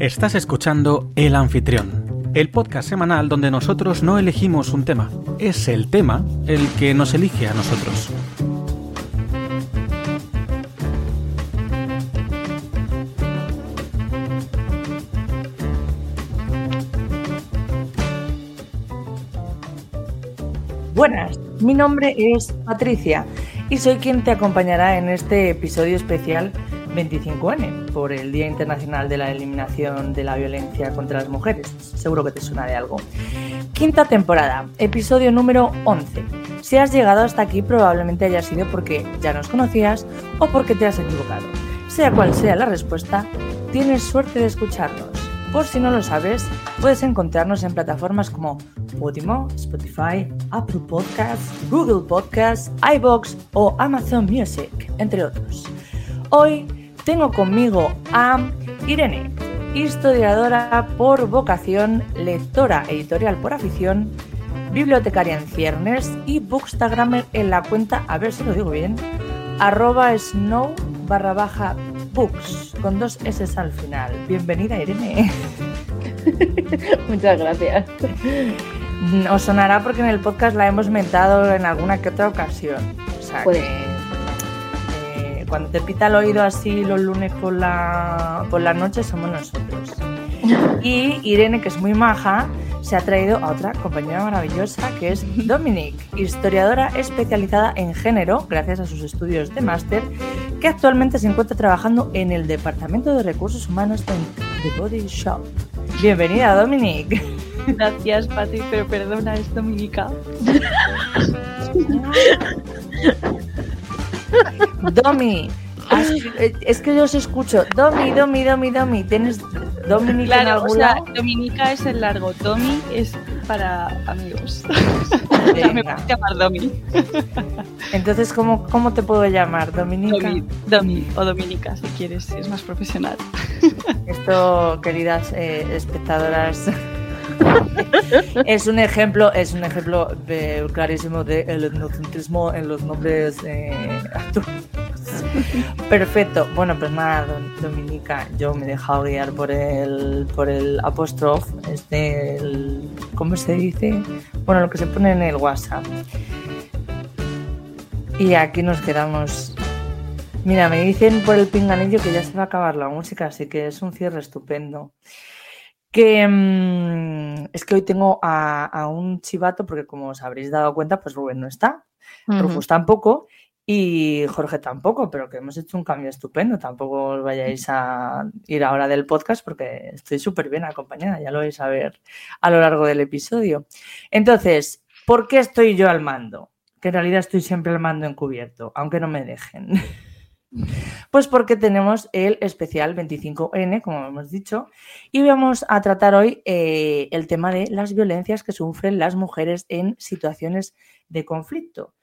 Estás escuchando El Anfitrión, el podcast semanal donde nosotros no elegimos un tema, es el tema el que nos elige a nosotros. Buenas, mi nombre es Patricia y soy quien te acompañará en este episodio especial 25N por el Día Internacional de la Eliminación de la Violencia contra las Mujeres. Seguro que te suena de algo. Quinta temporada, episodio número 11. Si has llegado hasta aquí probablemente haya sido porque ya nos conocías o porque te has equivocado. Sea cual sea la respuesta, tienes suerte de escucharnos. Por si no lo sabes, puedes encontrarnos en plataformas como Podimo, Spotify, Apple Podcasts, Google Podcasts, iBox o Amazon Music, entre otros. Hoy tengo conmigo a Irene, historiadora por vocación, lectora editorial por afición, bibliotecaria en ciernes y bookstagrammer en la cuenta, a ver si lo digo bien, arroba snow barra baja books, con dos S al final. Bienvenida Irene. Muchas gracias. Os sonará porque en el podcast la hemos mentado en alguna que otra ocasión. O sea Puede. que cuando te pita el oído así los lunes por la, por la noche somos nosotros. Y Irene, que es muy maja, se ha traído a otra compañera maravillosa que es Dominic, historiadora especializada en género, gracias a sus estudios de máster, que actualmente se encuentra trabajando en el Departamento de Recursos Humanos de The Body Shop. Bienvenida, Dominic. Gracias, Pati, pero perdona, es Dominica. Domi, es que yo os escucho. Domi, Domi, Domi, Domi. ¿Tienes Dominic en Claro, o algún sea, lado? Dominica es el largo, Domi es para amigos. Me puedes llamar Domi. Entonces, ¿cómo, ¿cómo te puedo llamar? Dominica. Domi, Domi o Dominica, si quieres, si es más profesional. Esto, queridas eh, espectadoras, es un ejemplo, es un ejemplo eh, clarísimo de etnocentrismo en los nombres eh. Perfecto. Bueno, pues nada, Dom- Dominica, yo me he dejado guiar por el por el apóstrofe, este, ¿cómo se dice? Bueno, lo que se pone en el WhatsApp. Y aquí nos quedamos Mira, me dicen por el pinganillo que ya se va a acabar la música, así que es un cierre estupendo. Que mm, es que hoy tengo a, a un chivato, porque como os habréis dado cuenta, pues Rubén no está, Rufus tampoco y Jorge tampoco, pero que hemos hecho un cambio estupendo. Tampoco os vayáis a ir ahora del podcast porque estoy súper bien acompañada, ya lo vais a ver a lo largo del episodio. Entonces, ¿por qué estoy yo al mando? Que en realidad estoy siempre al mando encubierto, aunque no me dejen. Pues porque tenemos el especial 25N, como hemos dicho, y vamos a tratar hoy eh, el tema de las violencias que sufren las mujeres en situaciones de conflicto.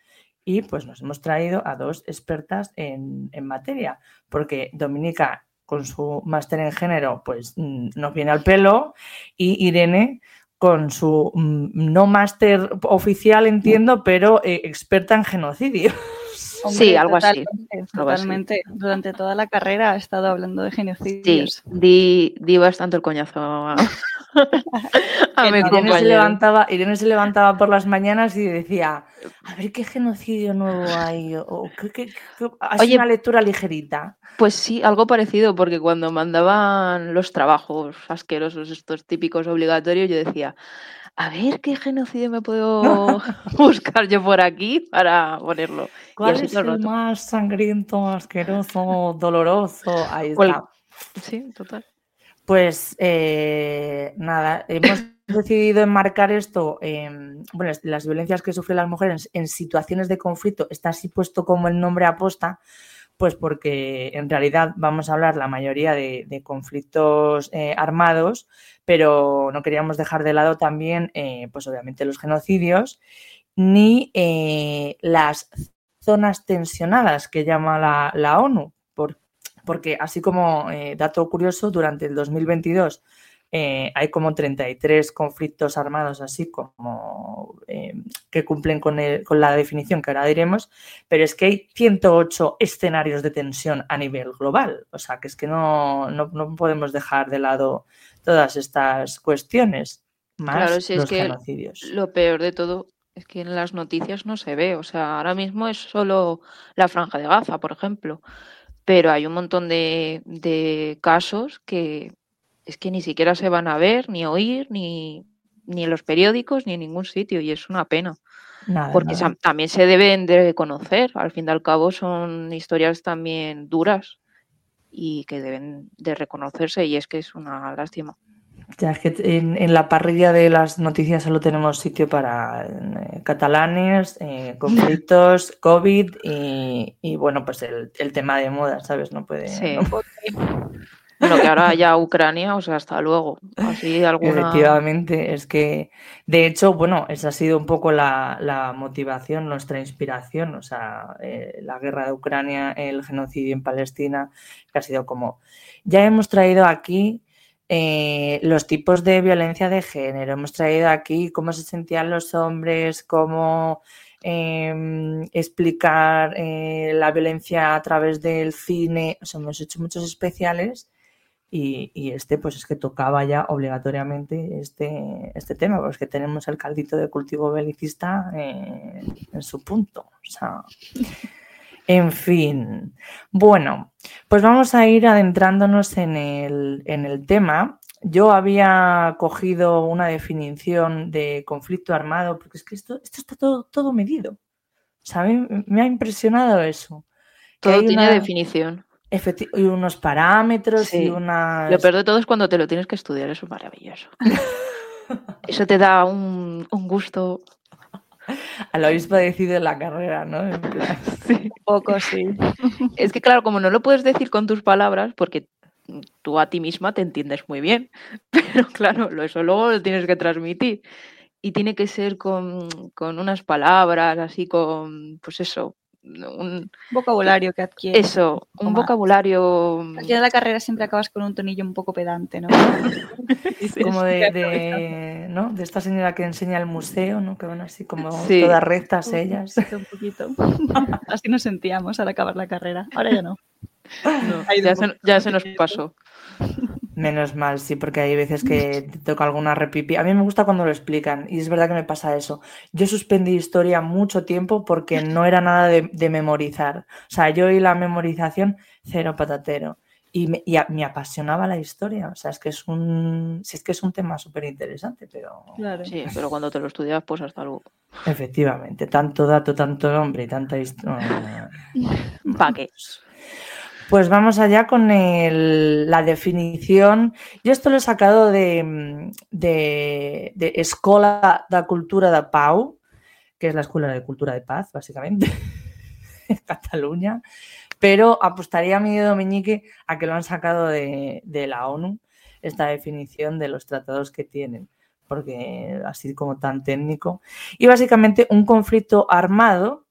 Y pues nos hemos traído a dos expertas en, en materia, porque Dominica, con su máster en género, pues mm, nos viene al pelo, y Irene, con su mm, no máster oficial, entiendo, pero eh, experta en genocidio. Sí, algo así, Totalmente, algo así. totalmente. Durante toda la carrera he estado hablando de Sí, genocidios. di, di bastante el coñazo a, a mi Irene se, levantaba, Irene se levantaba por las mañanas y decía, a ver qué genocidio nuevo hay, o, o qué, qué- qué- así Oye, una lectura ligerita. Pues sí, algo parecido, porque cuando mandaban los trabajos asquerosos, estos típicos obligatorios, yo decía, a ver qué genocidio me puedo buscar yo por aquí para ponerlo. ¿Cuál es el más sangriento, asqueroso, doloroso? Ahí. Sí, total. Pues eh, nada, hemos decidido enmarcar esto, en, bueno, las violencias que sufren las mujeres en situaciones de conflicto, está así puesto como el nombre aposta, pues porque en realidad vamos a hablar la mayoría de, conflictos eh, armados, pero no queríamos dejar de lado también, eh, pues obviamente los genocidios, ni eh, las zonas tensionadas que llama la, la ONU, por- porque así como dato curioso, durante el 2022 eh, hay como 33 conflictos armados así como eh, que cumplen con, con, la definición que ahora diremos, pero es que hay 108 escenarios de tensión a nivel global. O sea, que es que no, no, no podemos dejar de lado todas estas cuestiones. Más claro, si los es que genocidios. lo peor de todo es que en las noticias no se ve. O sea, ahora mismo es solo la franja de Gaza, por ejemplo. Pero hay un montón de, de casos que es que ni siquiera se van a ver, ni oír, ni, ni en los periódicos, ni en ningún sitio. Y es una pena. Nada, Porque nada. también se deben de conocer. Al fin y al cabo son historias también duras y que deben de reconocerse. Y es que es una lástima. Ya es que en, en la parrilla de las noticias solo tenemos sitio para eh, catalanes, eh, conflictos, COVID y, y, bueno, pues el, el tema de moda, ¿sabes? No puede. Sí. no puede- Bueno, que ahora ya Ucrania, o sea, hasta luego. Así alguna. Efectivamente, es que de hecho, bueno, esa ha sido un poco la, motivación, nuestra inspiración, o sea, eh, la guerra de Ucrania, el genocidio en Palestina, que ha sido como, ya hemos traído aquí eh, los tipos de violencia de género, hemos traído aquí cómo se sentían los hombres, cómo eh, explicar eh, la violencia a través del cine, o sea, hemos hecho muchos especiales y, y este pues es que tocaba ya obligatoriamente este, este tema, porque tenemos el caldito de cultivo belicista eh, en su punto. O sea, en fin. Bueno, pues vamos a ir adentrándonos en el, en el tema. Yo había cogido una definición de conflicto armado, porque es que esto, esto está todo, todo medido. O sea, a mí me ha impresionado eso. Todo tiene una- definición. Efecti- y unos parámetros y Sí. unas... Lo peor de todo es cuando te lo tienes que estudiar, eso es maravilloso. Eso te da un, un gusto. Lo habéis padecido en la carrera, ¿no? En plan, Un poco, sí. Es que, claro, como no lo puedes decir con tus palabras, porque tú a ti misma te entiendes muy bien, pero claro, lo- eso luego lo tienes que transmitir. Y tiene que ser con, con unas palabras, así con, pues eso, un, Vocabulario que adquiere. eso, un vocabulario. Al final de la carrera siempre acabas con un tonillo un poco pedante, ¿no? Como "Voy de, a aprovechar". de, ¿no? de esta señora que enseña el museo, ¿no? Que van así como Sí. todas rectas ellas. Un poquito. Así nos sentíamos al acabar la carrera. Ahora ya no. Ya, se, poco ya se nos pasó. Menos mal, sí, porque hay veces que te toca alguna repipi. A mí me gusta cuando lo explican y es verdad que me pasa eso. Yo suspendí historia mucho tiempo porque no era nada de, de memorizar. O sea, yo y la memorización, cero patatero. Y, me, y a- me apasionaba la historia. O sea, es que es un, sí, es que es un tema súper interesante, pero Claro. Sí, pero cuando te lo estudias, pues hasta luego. efectivamente, tanto dato, tanto nombre y tanta historia. ¿Para qué? Pues vamos allá con el- la definición. Yo esto lo he sacado de, de, de Cultura da Pau, que es la Escuela de Cultura de Paz, básicamente, en Cataluña. Pero apostaría a mi dedo meñique a que lo han sacado de, de la ONU, esta definición de los tratados que tienen, porque así como tan técnico. Y básicamente un conflicto armado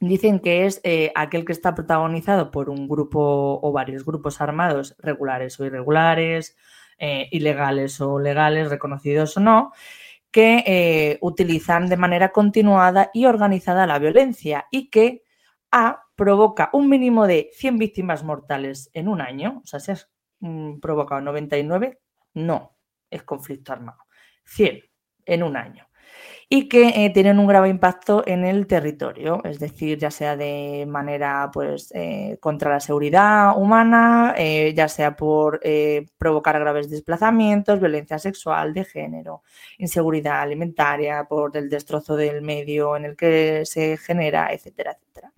Dicen que es eh, aquel que está protagonizado por un grupo o varios grupos armados, regulares o irregulares, eh, ilegales o legales, reconocidos o no, que eh, utilizan de manera continuada y organizada la violencia y que A provoca un mínimo de 100 víctimas mortales en un año, o sea, si has mm, provocado 99, no, es conflicto armado. 100 en un año y que eh, tienen un grave impacto en el territorio, es decir, ya sea de manera pues eh, contra la seguridad humana, eh, ya sea por provocar graves desplazamientos, violencia sexual, de género, inseguridad alimentaria, por el destrozo del medio en el que se genera, etcétera, etcétera.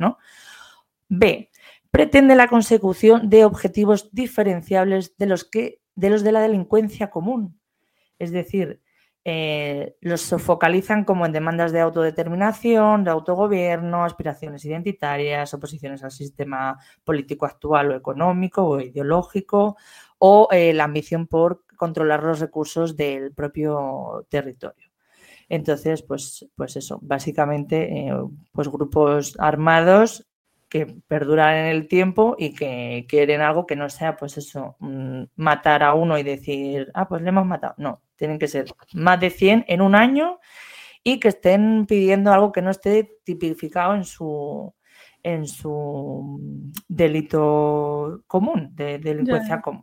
B. Pretende la consecución de objetivos diferenciables de los que de los de la delincuencia común. Es decir, eh, los focalizan como en demandas de autodeterminación, de autogobierno, aspiraciones identitarias, oposiciones al sistema político actual o económico o ideológico, o eh, la ambición por controlar los recursos del propio territorio. Entonces, pues, pues eso, básicamente, eh, pues grupos armados que perduran en el tiempo y que quieren algo que no sea, pues eso, mm, matar a uno y decir, ah, pues le hemos matado. No, tienen que ser más de 100 en un año y que estén pidiendo algo que no esté tipificado en su, en su delito común, de delincuencia común.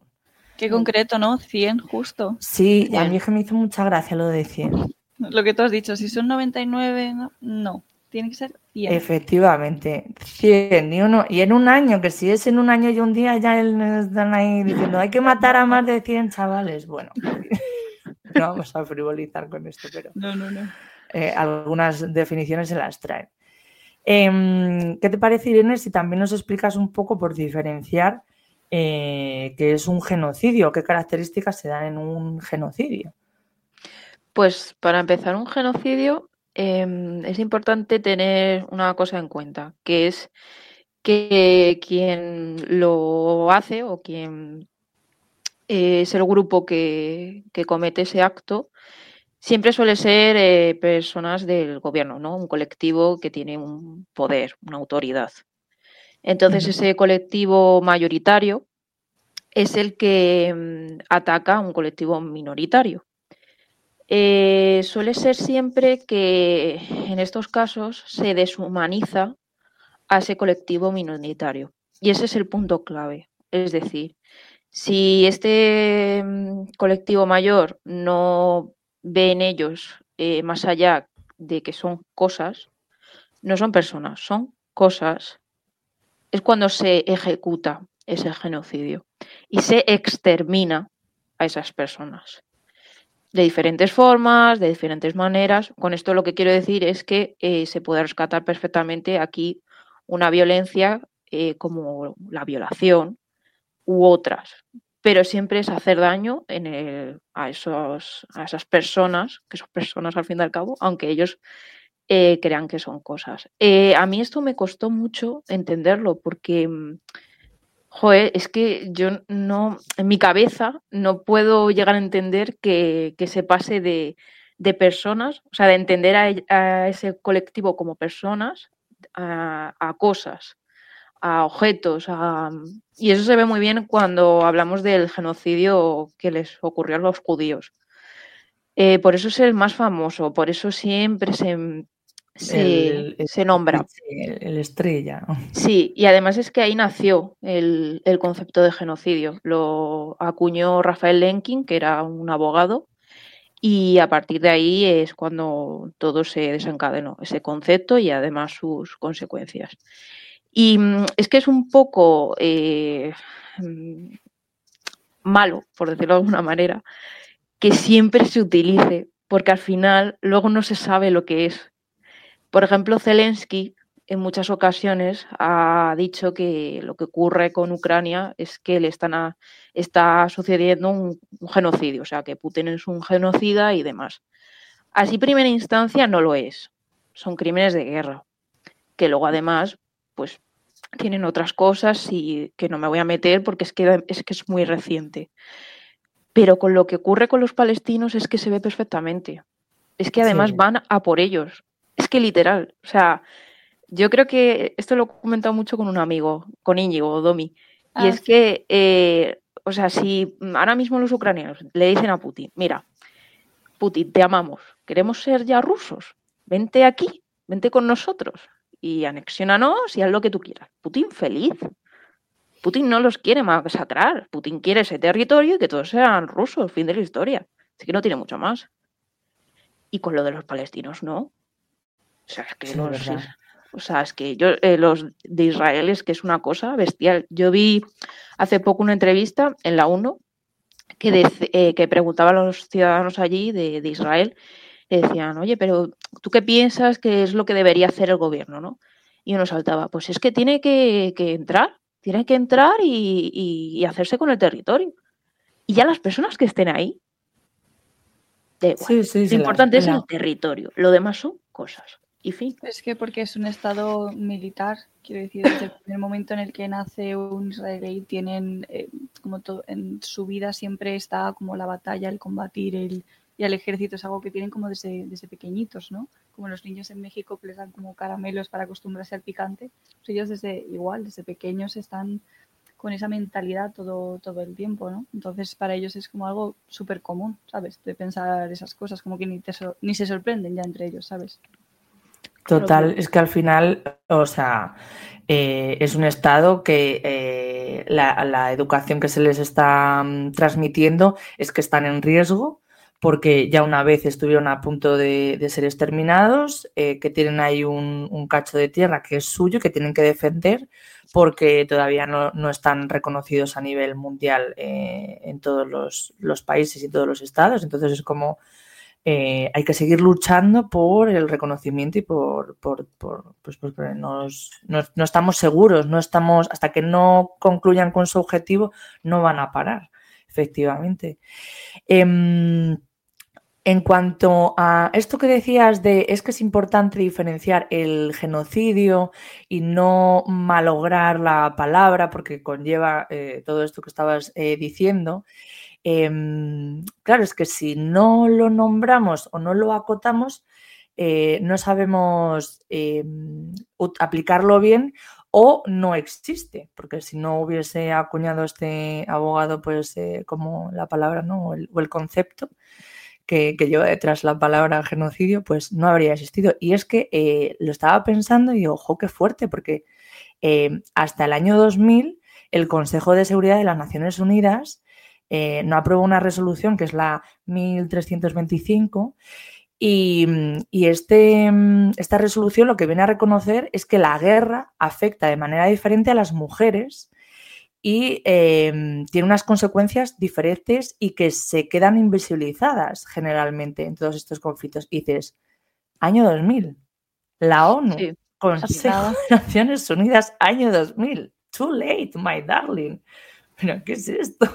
Qué concreto, ¿no? 100 justo. Sí, a mí es que me hizo mucha gracia lo de 100. Lo que tú has dicho, si son 99, no, tiene que ser 100. Efectivamente, 100 y uno. Y en un año, que si es en un año y un día, ya están ahí diciendo, hay que matar a más de 100 chavales. Bueno, no vamos a frivolizar con esto, pero no, no, no. Eh, algunas definiciones se las traen. Em, ¿Qué te parece, Irene, si también nos explicas un poco por diferenciar eh, qué es un genocidio, qué características se dan en un genocidio? Pues para empezar, un genocidio em, es importante tener una cosa en cuenta, que es que quien lo hace o quien es el grupo que, que comete ese acto siempre suele ser eh, personas del gobierno, ¿no? Un colectivo que tiene un poder, una autoridad. Entonces, ese colectivo mayoritario es el que mm, ataca a un colectivo minoritario. Eh, suele ser siempre que en estos casos se deshumaniza a ese colectivo minoritario. Y ese es el punto clave. Es decir, si este mm, colectivo mayor no ve en ellos eh, más allá de que son cosas, no son personas, son cosas, es cuando se ejecuta ese genocidio y se extermina a esas personas. De diferentes formas, de diferentes maneras. Con esto lo que quiero decir es que eh, se puede rescatar perfectamente aquí una violencia eh, como la violación u otras, pero siempre es hacer daño a, esos, a esas personas, que son personas al fin y al cabo, aunque ellos eh, crean que son cosas. Eh, a mí esto me costó mucho entenderlo porque, joder, es que yo no, en mi cabeza no puedo llegar a entender que, se pase de, personas, o sea, de entender a, ese colectivo como personas a cosas a objetos. Y eso se ve muy bien cuando hablamos del genocidio que les ocurrió a los judíos. Eh, por eso es el más famoso, por eso siempre se, se, nombra. El, estrella. Sí, y además es que ahí nació el, el, concepto de genocidio. Lo acuñó Rafael Lenkin, que era un abogado, y a partir de ahí es cuando todo se desencadenó, ese concepto y además sus consecuencias. Y mm, es que es un poco eh, mm, malo, por decirlo de alguna manera, que siempre se utilice, porque al final luego no se sabe lo que es. Por ejemplo, Zelensky en muchas ocasiones ha dicho que lo que ocurre con Ucrania es que le están está sucediendo un, un, genocidio, o sea, que Putin es un genocida y demás. Así, primera instancia, no lo es. Son crímenes de guerra, que luego además pues tienen otras cosas y que no me voy a meter porque es que es, que es muy reciente. Pero con lo que ocurre con los palestinos es que se ve perfectamente. Es que además van a por ellos. Es que literal. O sea, yo creo que esto lo he comentado mucho con un amigo, con Íñigo Domi. Y es ah, que, eh, o sea, si ahora mismo los ucranianos le dicen a Putin, mira, Putin, te amamos, queremos ser ya rusos, vente aquí, vente con nosotros y anexionanos y haz lo que tú quieras. Putin feliz. Putin no los quiere masacrar. Putin quiere ese territorio y que todos sean rusos, fin de la historia. Así que no tiene mucho más. Y con lo de los palestinos, no. O sea, es que los, o sea, es que yo, eh, los de Israel es que es una cosa bestial. Yo vi hace poco una entrevista en la 1 que, eh, que preguntaba a los ciudadanos allí de, de Israel le decían, oye, pero ¿tú qué piensas que es lo que debería hacer el gobierno? ¿no? Y uno saltaba, pues es que tiene que, entrar, tiene que entrar y, hacerse con el territorio. Y ya las personas que estén ahí, lo importante es el territorio, lo demás son cosas. Y fin. Es que porque es un estado militar, quiero decir, desde el primer momento en el que nace un israelí, tienen, eh, como todo, en su vida siempre está como la batalla, el combatir, el y al ejército es algo que tienen como desde, desde pequeñitos, ¿no? Como los niños en México que les dan como caramelos para acostumbrarse al picante, pues ellos desde igual, desde pequeños están con esa mentalidad todo, todo el tiempo, ¿no? Entonces para ellos es como algo súper común, ¿sabes? De pensar esas cosas, como que ni, te ni se sorprenden ya entre ellos, ¿sabes? Total, es que al final, o sea, eh, es un estado que eh, la, educación que se les está mm, transmitiendo es que están en riesgo porque ya una vez estuvieron a punto de, ser exterminados, eh, que tienen ahí un, cacho de tierra que es suyo, que tienen que defender, porque todavía no, están reconocidos a nivel mundial en todos los, países y todos los estados. Entonces es como eh, hay que seguir luchando por el reconocimiento y por, por, pues porque nos, no, estamos seguros, no estamos, hasta que no concluyan con su objetivo, no van a parar, efectivamente. En cuanto a esto que decías de es que es importante diferenciar el genocidio y no malograr la palabra porque conlleva eh, todo esto que estabas eh, diciendo, Em, claro, es que si no lo nombramos o no lo acotamos, eh, no sabemos em, aplicarlo bien o no existe, porque si no hubiese acuñado este abogado, pues como la palabra ¿no? o, el, concepto que, lleva detrás la palabra genocidio, pues no habría existido. Y es que eh, lo estaba pensando y ojo, qué fuerte, porque em, hasta el año 2000 el Consejo de Seguridad de las Naciones Unidas eh, no aprobó una resolución que es la 1325 y, este, esta resolución lo que viene a reconocer es que la guerra afecta de manera diferente a las mujeres y em, tiene unas consecuencias diferentes y que se quedan invisibilizadas generalmente en todos estos conflictos. Y dices, año 2000, la ONU, Consejo de Naciones Unidas, año 2000. Too late, my darling. Pero, ¿qué es esto?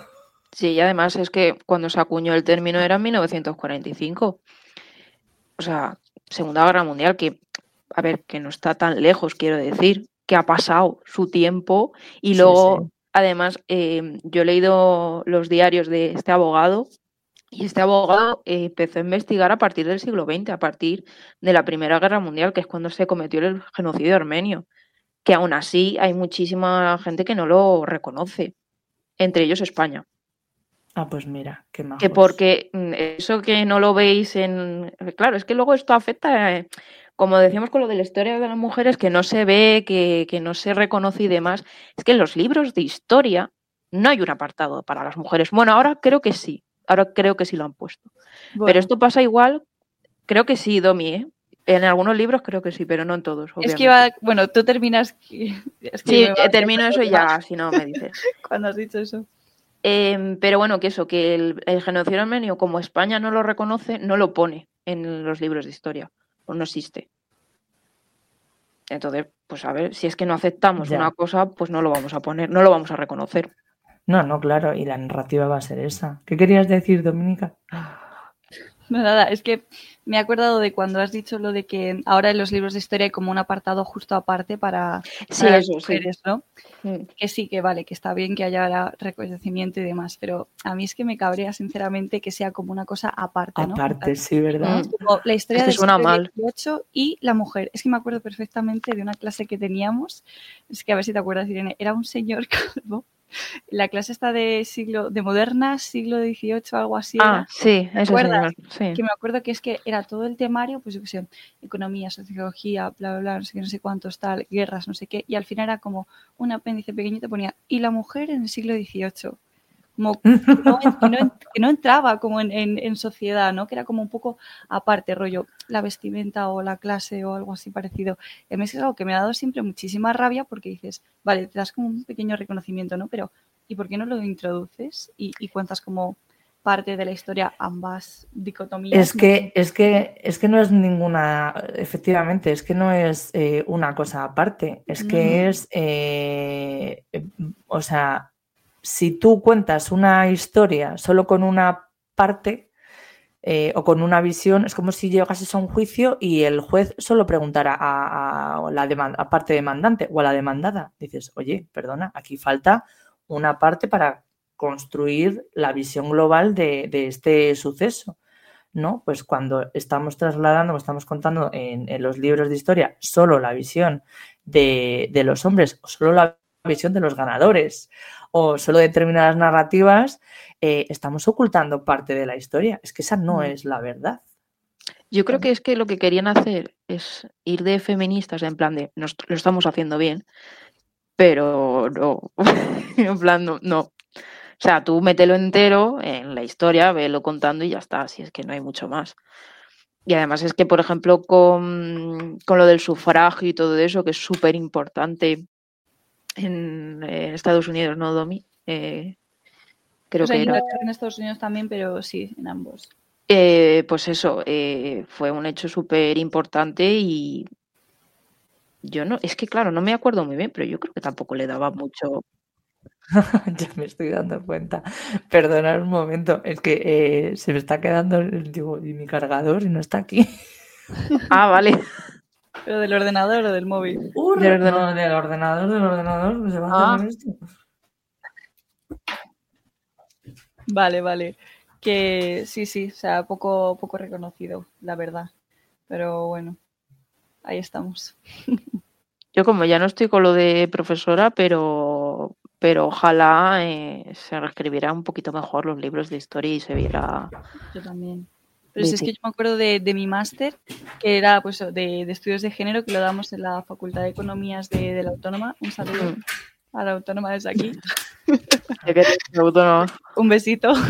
Sí, y además es que cuando se acuñó el término era en 1945. O sea, Segunda Guerra Mundial, que, a ver, que no está tan lejos, quiero decir, que ha pasado su tiempo y luego, además, em, yo he leído los diarios de este abogado y este abogado eh, empezó a investigar a partir del siglo XX, a partir de la Primera Guerra Mundial, que es cuando se cometió el genocidio armenio, que aún así hay muchísima gente que no lo reconoce, entre ellos España. Ah, pues mira, qué más. Que porque mm, eso que no lo veis en. Claro, es que luego esto afecta, eh, como decíamos con lo de la historia de las mujeres, que no se ve, que, que, no se reconoce y demás. Es que en los libros de historia no hay un apartado para las mujeres. Bueno, ahora creo que sí. Ahora creo que sí lo han puesto. Pero esto pasa igual, creo que sí, Domi, ¿eh? En algunos libros creo que sí, pero no en todos. Es que iba, bueno, tú terminas. sí, termino eso y ya, si no me dices. Cuando has dicho eso. Em, pero bueno, que eso, que el, genocidio armenio, como España no lo reconoce, no lo pone en los libros de historia, pues no existe. Entonces, pues a ver, si es que no aceptamos una cosa, pues no lo vamos a poner, no lo vamos a reconocer. No, no, claro, y la narrativa va a ser esa. ¿Qué querías decir, Dominica? No, nada, es que me he acordado de cuando has dicho lo de que ahora en los libros de historia hay como un apartado justo aparte para, sí, las mujeres, ¿no? Mm. Que sí, que vale, que está bien que haya reconocimiento y demás, pero a mí es que me cabrea sinceramente que sea como una cosa aparte, ¿no? Aparte, sí, ¿verdad? la historia del siglo XVIII y la mujer. Es que me acuerdo perfectamente de una clase que teníamos, es que a ver si te acuerdas, Irene, era un señor calvo la clase está de siglo, de moderna, siglo XVIII, algo así. Ah, sí, eso Que me acuerdo que es que era todo el temario, pues yo qué sé, economía, sociología, bla, bla, bla, no sé qué, no sé cuántos, tal, guerras, no sé qué, y al final era como un apéndice pequeñito, ponía, y la mujer en el siglo XVIII. Como que, no, entraba como en, sociedad, ¿no? Que era como un poco aparte, rollo, la vestimenta o la clase o algo así parecido. Y a mí es algo que me ha dado siempre muchísima rabia porque dices, vale, te das como un pequeño reconocimiento, ¿no? Pero, ¿y por qué no lo introduces y, cuentas como parte de la historia ambas dicotomías? Es que, es que, es que no es ninguna, efectivamente, es que no es eh, una cosa aparte, es que es, eh, o sea, si tú cuentas una historia solo con una parte eh, o con una visión, es como si llegases a un juicio y el juez solo preguntara a, la parte demandante o a la demandada. Dices, oye, perdona, aquí falta una parte para construir la visión global de, este suceso. ¿no? Pues cuando estamos trasladando, estamos contando en, los libros de historia solo la visión de, los hombres solo la visión de los ganadores o solo determinadas narrativas, eh, estamos ocultando parte de la historia. Es que esa no mm. es la verdad. Yo creo que es que lo que querían hacer es ir de feministas en plan de lo estamos haciendo bien, pero no, en plan no, no, o sea, tú mételo entero en la historia, velo contando y ya está, si es que no hay mucho más. Y además es que, por ejemplo, con, lo del sufragio y todo eso, que es súper importante en, Estados Unidos, ¿no, Domi? Eh, creo que era... En Estados Unidos también, pero sí, en ambos. Eh, pues eso, eh, fue un hecho súper importante y yo no, es que claro, no me acuerdo muy bien, pero yo creo que tampoco le daba mucho, ya me estoy dando cuenta. Perdonad un momento, es que eh, se me está quedando digo, y mi cargador y no está aquí. ah, vale. ¿Pero del ordenador o del móvil? del, ordenador. del ordenador, del ordenador, se va a hacer ah. esto. Vale, vale. Que sí, sí, o sea, poco, poco reconocido, la verdad. Pero bueno, ahí estamos. Yo como ya no estoy con lo de profesora, pero pero ojalá eh, se reescribiera un poquito mejor los libros de historia y se viera. Yo también. Pero si es que yo me acuerdo de, mi máster, que era pues de, estudios de género, que lo damos en la Facultad de Economías de, la Autónoma. Un saludo mm. a la Autónoma desde aquí. un besito.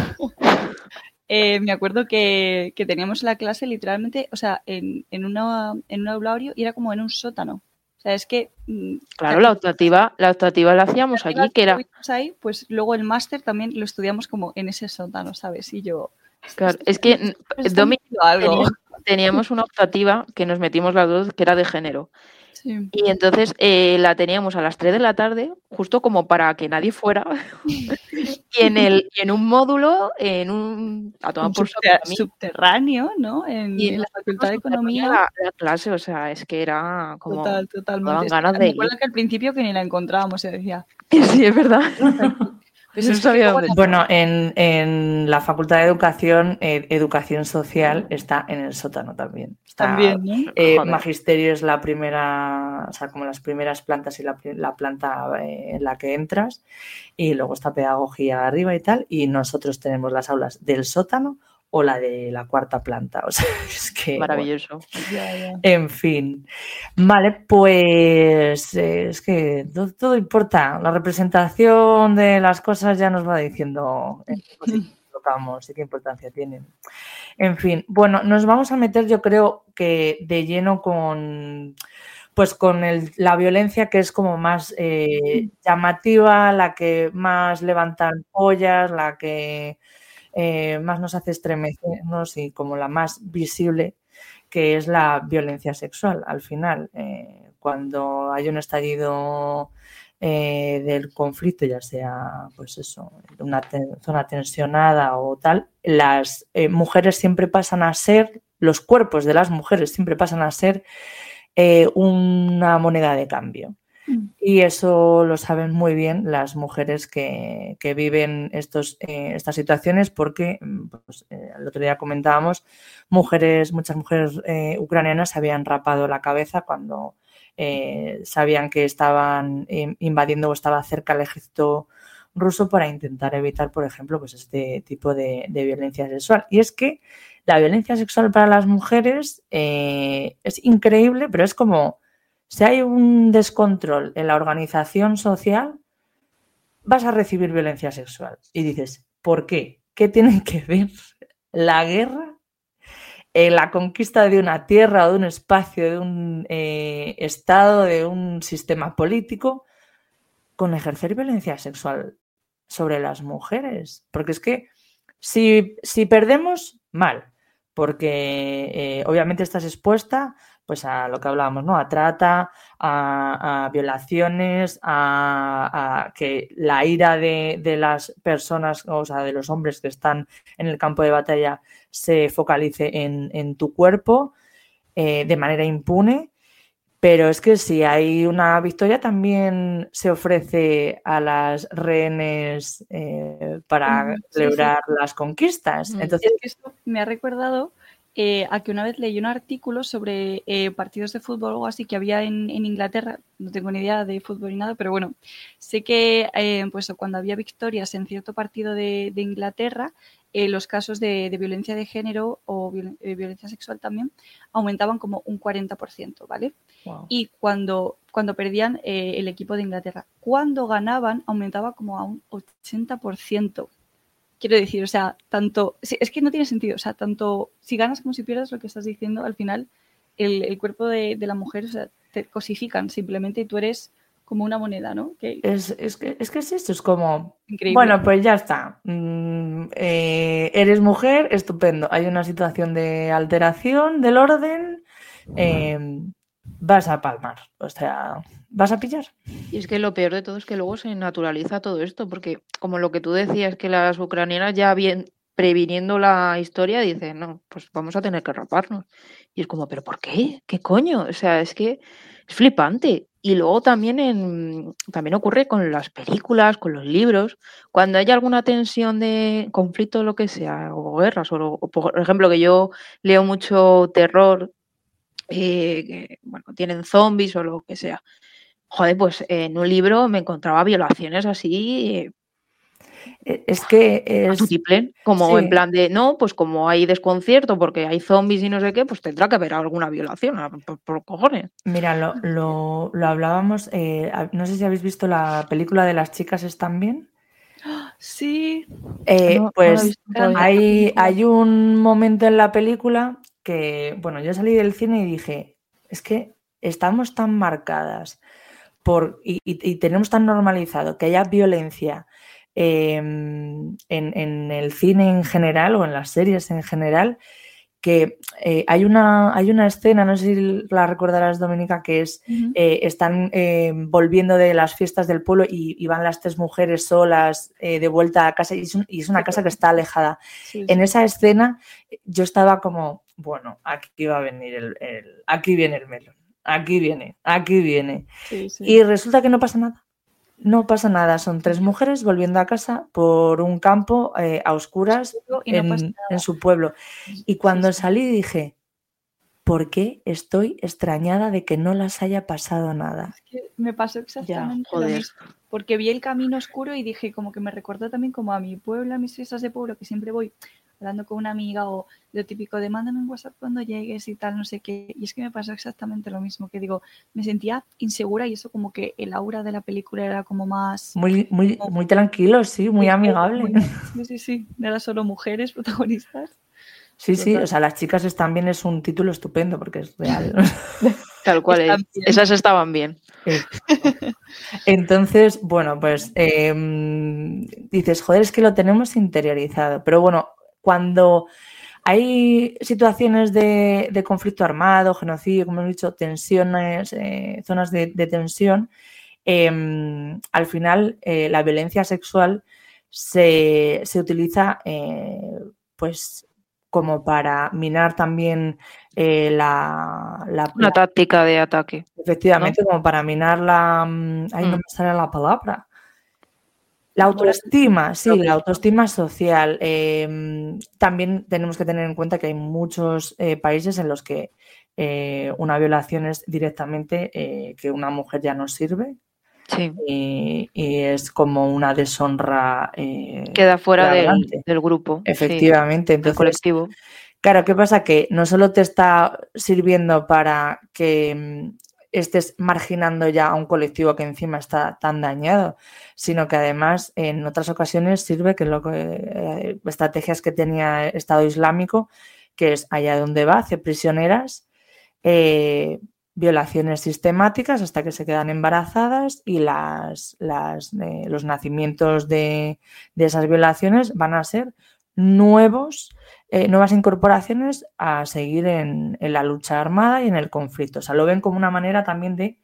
Eh, me acuerdo que, teníamos la clase literalmente, o sea, en, en, una, en un aulario y era como en un sótano sea, es que... Mm, claro, la optativa, la optativa la hacíamos allí, que era... Ahí, pues luego el máster también lo estudiamos como en ese sótano, ¿sabes? Y yo... Claro, es que teníamos, teníamos una optativa que nos metimos las dos, que era de género. Y entonces eh, la teníamos a las 3 de la tarde, justo como para que nadie fuera. y, en el, en un módulo, en un. A por subterráneo, ¿no? En, y en, la Facultad de Economía. La, clase, o sea, es que era como. Total, totalmente. Ganas de Me que al principio que ni la encontrábamos, se decía. Sí, es verdad. Bueno, en, la Facultad de Educación, eh, Educación Social está en el sótano también. también, eh, Magisterio es la primera, o sea, como las primeras plantas y la, planta eh, en la que entras. Y luego está Pedagogía arriba y tal. Y nosotros tenemos las aulas del sótano o la de la cuarta planta. O sea, es que. Maravilloso. En fin. Vale, pues eh, es que todo, importa. La representación de las cosas ya nos va diciendo eh, tocamos y qué importancia tienen. En fin, bueno, nos vamos a meter, yo creo que de lleno con pues con la violencia que es como más eh, llamativa, la que más levantan pollas, la que eh, más nos hace estremecernos y como la más visible, que es la violencia sexual. Al final, eh, cuando hay un estallido eh, del conflicto, ya sea pues eso, una zona tensionada o tal, las mujeres siempre pasan a ser, los cuerpos de las mujeres siempre pasan a ser una moneda de cambio. Mm. Y eso lo saben muy bien las mujeres que, viven estos, eh, estas situaciones porque mm, pues, eh, el otro día comentábamos, mujeres, muchas mujeres eh, ucranianas habían rapado la cabeza cuando sabían que estaban invadiendo o estaba cerca el ejército ruso para intentar evitar, por ejemplo, pues este tipo de violencia sexual. Y es que la violencia sexual para las mujeres es increíble, pero es como si hay un descontrol en la organización social, vas a recibir violencia sexual. Y dices, ¿por qué? ¿Qué tiene que ver la guerra, la conquista de una tierra, de un espacio, de un eh, estado, de un sistema político, con ejercer violencia sexual sobre las mujeres? Porque es que si, si perdemos, mal, porque eh, obviamente estás expuesta pues a lo que hablábamos, ¿no? A trata, a, violaciones, a, que la ira de, las personas, o sea, de los hombres que están en el campo de batalla se focalice en, tu cuerpo eh, de manera impune. Pero es que si hay una victoria, también se ofrece a las rehenes eh, para sí. celebrar las conquistas. Entonces, Es que me ha recordado eh, a que una vez leí un artículo sobre eh, partidos de fútbol o así que había en, en Inglaterra. No tengo ni idea de fútbol ni nada, pero bueno, sé que eh, pues, cuando había victorias en cierto partido de, de Inglaterra, los casos de, de violencia de género o violen- violencia sexual también aumentaban como un 40%, ¿vale? wow. y cuando, cuando perdían el equipo de Inglaterra. Cuando ganaban aumentaba como a un 80%. Quiero decir, o sea, tanto, es que no tiene sentido, o sea, tanto si ganas como si pierdes lo que estás diciendo, al final el, el cuerpo de, de la mujer, o sea, te cosifican simplemente y tú eres como una moneda, ¿no? Que es, es que, es que es esto, es como, increíble. bueno, pues ya está. Mm, eh, eres mujer, estupendo. Hay una situación de alteración del orden, eh, vas a palmar, o sea, vas a pillar. Y es que lo peor de todo es que luego se naturaliza todo esto, porque como lo que tú decías, que las ucranianas ya previniendo la historia dicen, no, pues vamos a tener que raparnos. Y es como, ¿pero por qué? ¿Qué coño? O sea, es que es flipante. Y luego también, también ocurre con las películas, con los libros, cuando hay alguna tensión de conflicto, lo que sea, o guerras, o por ejemplo, que yo leo mucho terror, eh, que, bueno, tienen zombies o lo que sea. Joder, pues en un libro me encontraba violaciones así Eh, Es que es, como sí. en plan de, no, pues como hay desconcierto porque hay zombies y no sé qué, pues tendrá que haber alguna violación, ah, por, por cojones. mira, lo, lo, lo hablábamos, eh, no sé si habéis visto la película de las chicas están bien. Sí, Eh, No- pues hay, hay un momento en la película que, bueno, yo salí del cine y dije, es que estamos tan marcadas por, y, y- tenemos tan normalizado que haya violencia eh, en, en el cine en general o en las series en general, que eh, hay, una, hay una escena, no sé si la recordarás, Dominica, que es eh, están eh, volviendo de las fiestas del pueblo y, y van las tres mujeres solas eh, de vuelta a casa y es, un- y es una casa que está alejada. sí, En esa escena yo estaba como, bueno, aquí va a venir el, el- aquí viene el melón, aquí viene, aquí viene. Sí, sí. Y resulta que no pasa nada. No pasa nada, son tres mujeres volviendo a casa por un campo eh, a oscuras Y no en, su pueblo. Y cuando sí. salí dije, ¿por qué eey extrañada de que no las haya pasado nada? Es que me pasó exactamente lo joder. mismo. Porque vi el camino oscuro y dije, como que me recordó también como a mi pueblo, a mis fiestas de pueblo, que siempre voy hablando con una amiga o lo típico de mándame un WhatsApp cuando llegues y tal, no sé qué. Y es que me pasó exactamente lo mismo, que digo, me sentía insegura y eso como que el aura de la película era como más... Muy, muy, muy tranquilo, sí, muy amigable. Sí, sí, sí. No era solo mujeres protagonistas. Sí, sí, o sea, las chicas están bien es un título estupendo porque es real. Tal cual, Están es. esas estaban bien. Entonces, bueno, pues eh, dices, joder, es que lo tenemos interiorizado. Pero bueno, cuando hay situaciones de, de conflicto armado, genocidio, como hemos dicho, tensiones, eh, zonas de, de tensión, eh, al final eh, la violencia sexual se, se utiliza eh, pues como para minar también eh, la, la- Una táctica de ataque. Efectivamente, como para minar la. mm, Ay, no Mm. me sale la palabra. La autoestima, sí, la autoestima social. Eh, mm, también tenemos que tener en cuenta que hay muchos eh, países en los que eh, una violación es directamente eh, que una mujer ya no sirve Sí. y, y es como una deshonra. eh, Queda fuera del, grupo. sí, Efectivamente, del entonces colectivo. Claro, ¿qué pasa? Que no solo te está sirviendo para que mm, estés marginando ya a un colectivo que encima está tan dañado, sino que además en otras ocasiones sirve que lo que eh, estrategias que tenía el Estado Islámico, que es allá donde va, hace prisioneras, eh, violaciones sistemáticas hasta que se quedan embarazadas y las, eh, los nacimientos de, de esas violaciones van a ser nuevos eh, nuevas incorporaciones a seguir en, en la lucha armada y en el conflicto. O sea, lo ven como una manera también de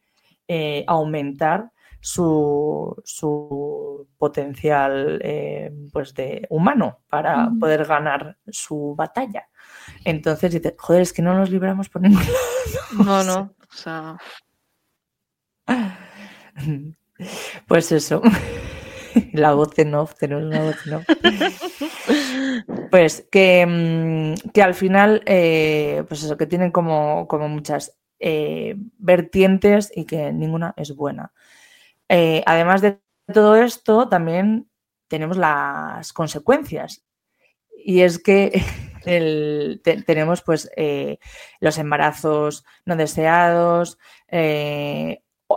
eh, aumentar su, su potencial eh, pues de humano para poder ganar su batalla. Entonces dices, joder, es que no nos libramos por ningún lado. No, no. O sea, Pues eso. La voz en off, tenemos una voz en off. Pues que, mm, que al final, eh, pues eso, que tienen como, como muchas eh, vertientes y que ninguna es buena. Eh, además de todo esto, también tenemos las consecuencias. Y es que tenemos pues los embarazos no deseados,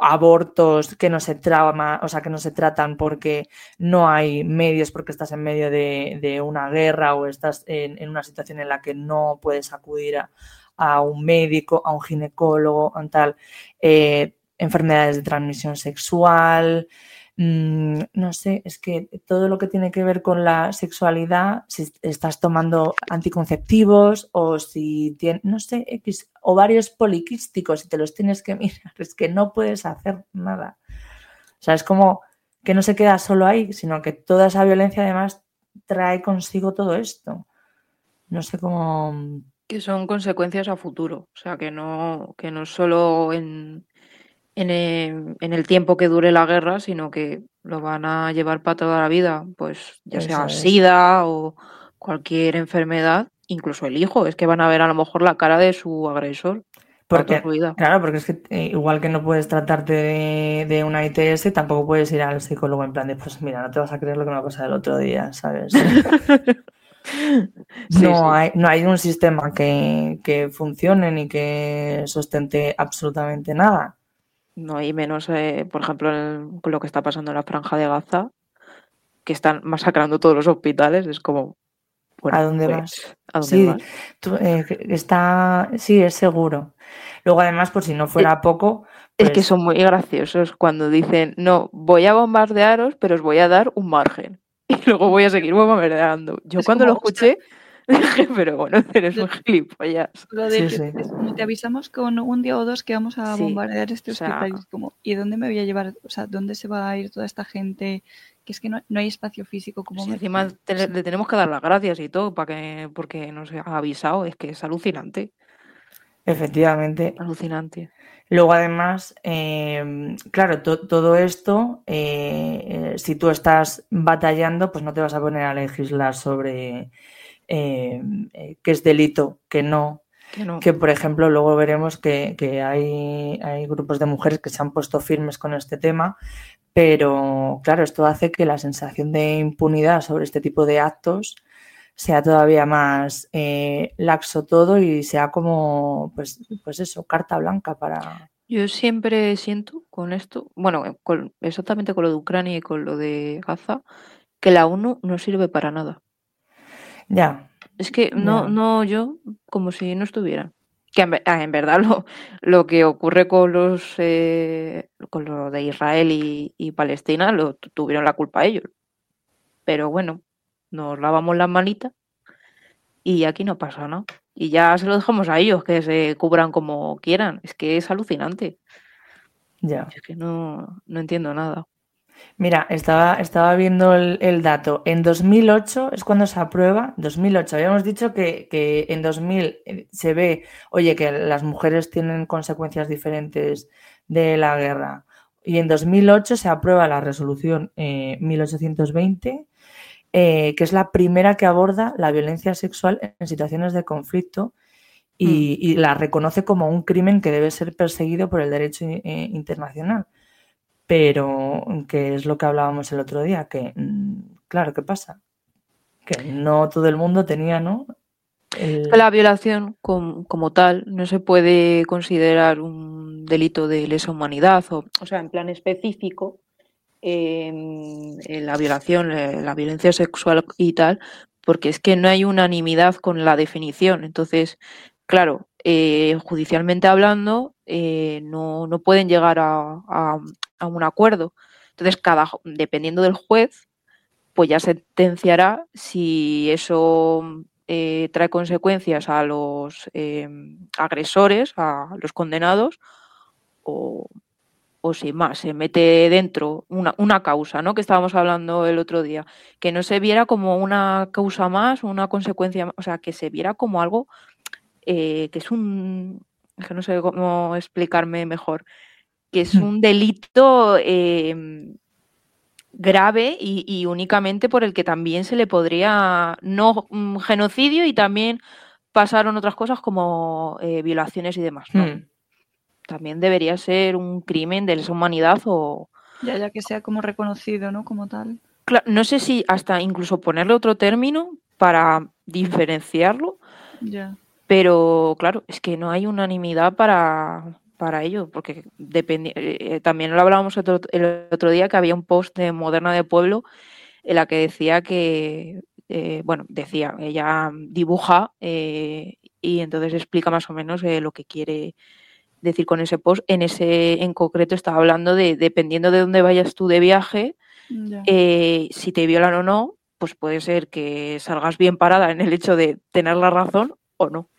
abortos que no se trama, o sea, que no se tratan porque no hay medios, porque estás en medio de, de una guerra o estás en, una situación en la que no puedes acudir a, a un médico, a un ginecólogo, a tal, eh, enfermedades de transmisión sexual, mm, no sé, es que todo lo que tiene que ver con la sexualidad, si estás tomando anticonceptivos o si tienes, no sé, X, ovarios poliquísticos y te los tienes que mirar, es que no puedes hacer nada. O sea, es como que no se queda solo ahí, sino que toda esa violencia además trae consigo todo esto. No sé cómo... Que son consecuencias a futuro. O sea, que no, que no solo en, en, el, en el tiempo que dure la guerra, sino que lo van a llevar para toda la vida. Pues ya sea es. SIDA o cualquier enfermedad, incluso el hijo. Es que van a ver a lo mejor la cara de su agresor Porque, su vida. claro, porque es que eh, igual que no puedes tratarte de, de una ITS, tampoco puedes ir al psicólogo en plan de, pues mira, no te vas a creer lo que me ha pasado el otro día, ¿sabes? Sí, no, sí. Hay, no hay un sistema que, que funcione ni que sustente absolutamente nada. No, y menos, eh, por ejemplo, con lo que está pasando en la franja de Gaza, que están masacrando todos los hospitales, es como, bueno, ¿A dónde pues, vas? ¿a dónde Sí, vas? tú, eh, está, sí, es seguro. Luego, además, por si no fuera poco, Es que pues son muy graciosos cuando dicen, no, voy a bombardearos, pero os voy a dar un margen. Y luego voy a seguir bombardeando. Yo Es cuando lo escuché, pero bueno, eres un gilipollas. Lo Sí, de que sí. es como te avisamos con un día o dos que vamos a Sí, bombardear este o sea- hospital. como, ¿y dónde me voy a llevar? O sea, ¿dónde se va a ir toda esta gente? Que es que no, no hay espacio físico como encima te- le tenemos que dar las gracias y todo para que, porque nos ha avisado, es que es alucinante, efectivamente. alucinante. Luego, además, eh, claro, to- todo esto, eh, eh, si tú estás batallando, pues no te vas a poner a legislar sobre eh, qué es delito, no. Que no. Que, por ejemplo, luego veremos que, que hay, hay grupos de mujeres que se han puesto firmes con este tema, pero claro, esto hace que la sensación de impunidad sobre este tipo de actos sea todavía más eh, laxo todo y sea como, pues, pues eso, carta blanca para... Yo siempre siento con esto, bueno, eh, con- exactamente con lo de Ucrania y con lo de Gaza, que la ONU no sirve para nada. Ya, Es que no, Ya. no, yo como si no estuviera. Que en, ah, en verdad lo, lo que ocurre con los eh, con lo de Israel y, y Palestina lo tu- tuvieron la culpa ellos. Pero bueno, nos lavamos las manitas y aquí no pasa nada. Y ya se lo dejamos a ellos, que se cubran como quieran. Es que es alucinante. ya. Es que no, no entiendo nada. Mira, estaba, estaba viendo el, el dato. En 2008 es cuando se aprueba. 2008. Habíamos dicho que, que en 2000 eh, se ve, oye, que las mujeres tienen consecuencias diferentes de la guerra. Y en 2008 se aprueba la resolución eh, 1820, eh, que es la primera que aborda la violencia sexual en situaciones de conflicto y, y la reconoce como un crimen que debe ser perseguido por el derecho eh, internacional. Pero que es lo que hablábamos el otro día, que mm, claro, ¿qué pasa? Que no todo el mundo tenía, ¿no? La violación com- como tal no se puede considerar un delito de lesa humanidad, o, o sea, en plan específico, em, eh, la violación, eh, la violencia sexual y tal, porque es que no hay unanimidad con la definición. Entonces, claro, eh, judicialmente hablando, eh, no, no pueden llegar a, a- un acuerdo. Entonces, cada, dependiendo del juez, pues ya sentenciará si eso eh, trae consecuencias a los eh, agresores, a los condenados, o, o si más, se mete dentro una, una causa, ¿no? Que estábamos hablando el otro día, que no se viera como una causa más, una consecuencia más, o sea, que se viera como algo que es un, es que no sé cómo explicarme mejor, que es Mm. un delito eh, grave y, y únicamente por el que también se le podría, no mm, genocidio y también pasaron otras cosas como eh, violaciones y demás. ¿no? Mm. También debería ser un crimen de lesa humanidad o... Ya, ya que sea como reconocido, ¿no? Como tal. No sé si hasta incluso ponerle otro término para diferenciarlo, Ya. Pero claro, es que no hay unanimidad para, para ello, porque eh, también lo hablábamos otro- el otro día que había un post de Moderna de Pueblo en la que decía que, eh, bueno, decía, ella dibuja eh, y entonces explica más o menos eh, lo que quiere decir con ese post. En ese en concreto estaba hablando de dependiendo de dónde vayas tú de viaje, Ya. eh, si te violan o no, pues puede ser que salgas bien parada en el hecho de tener la razón o no.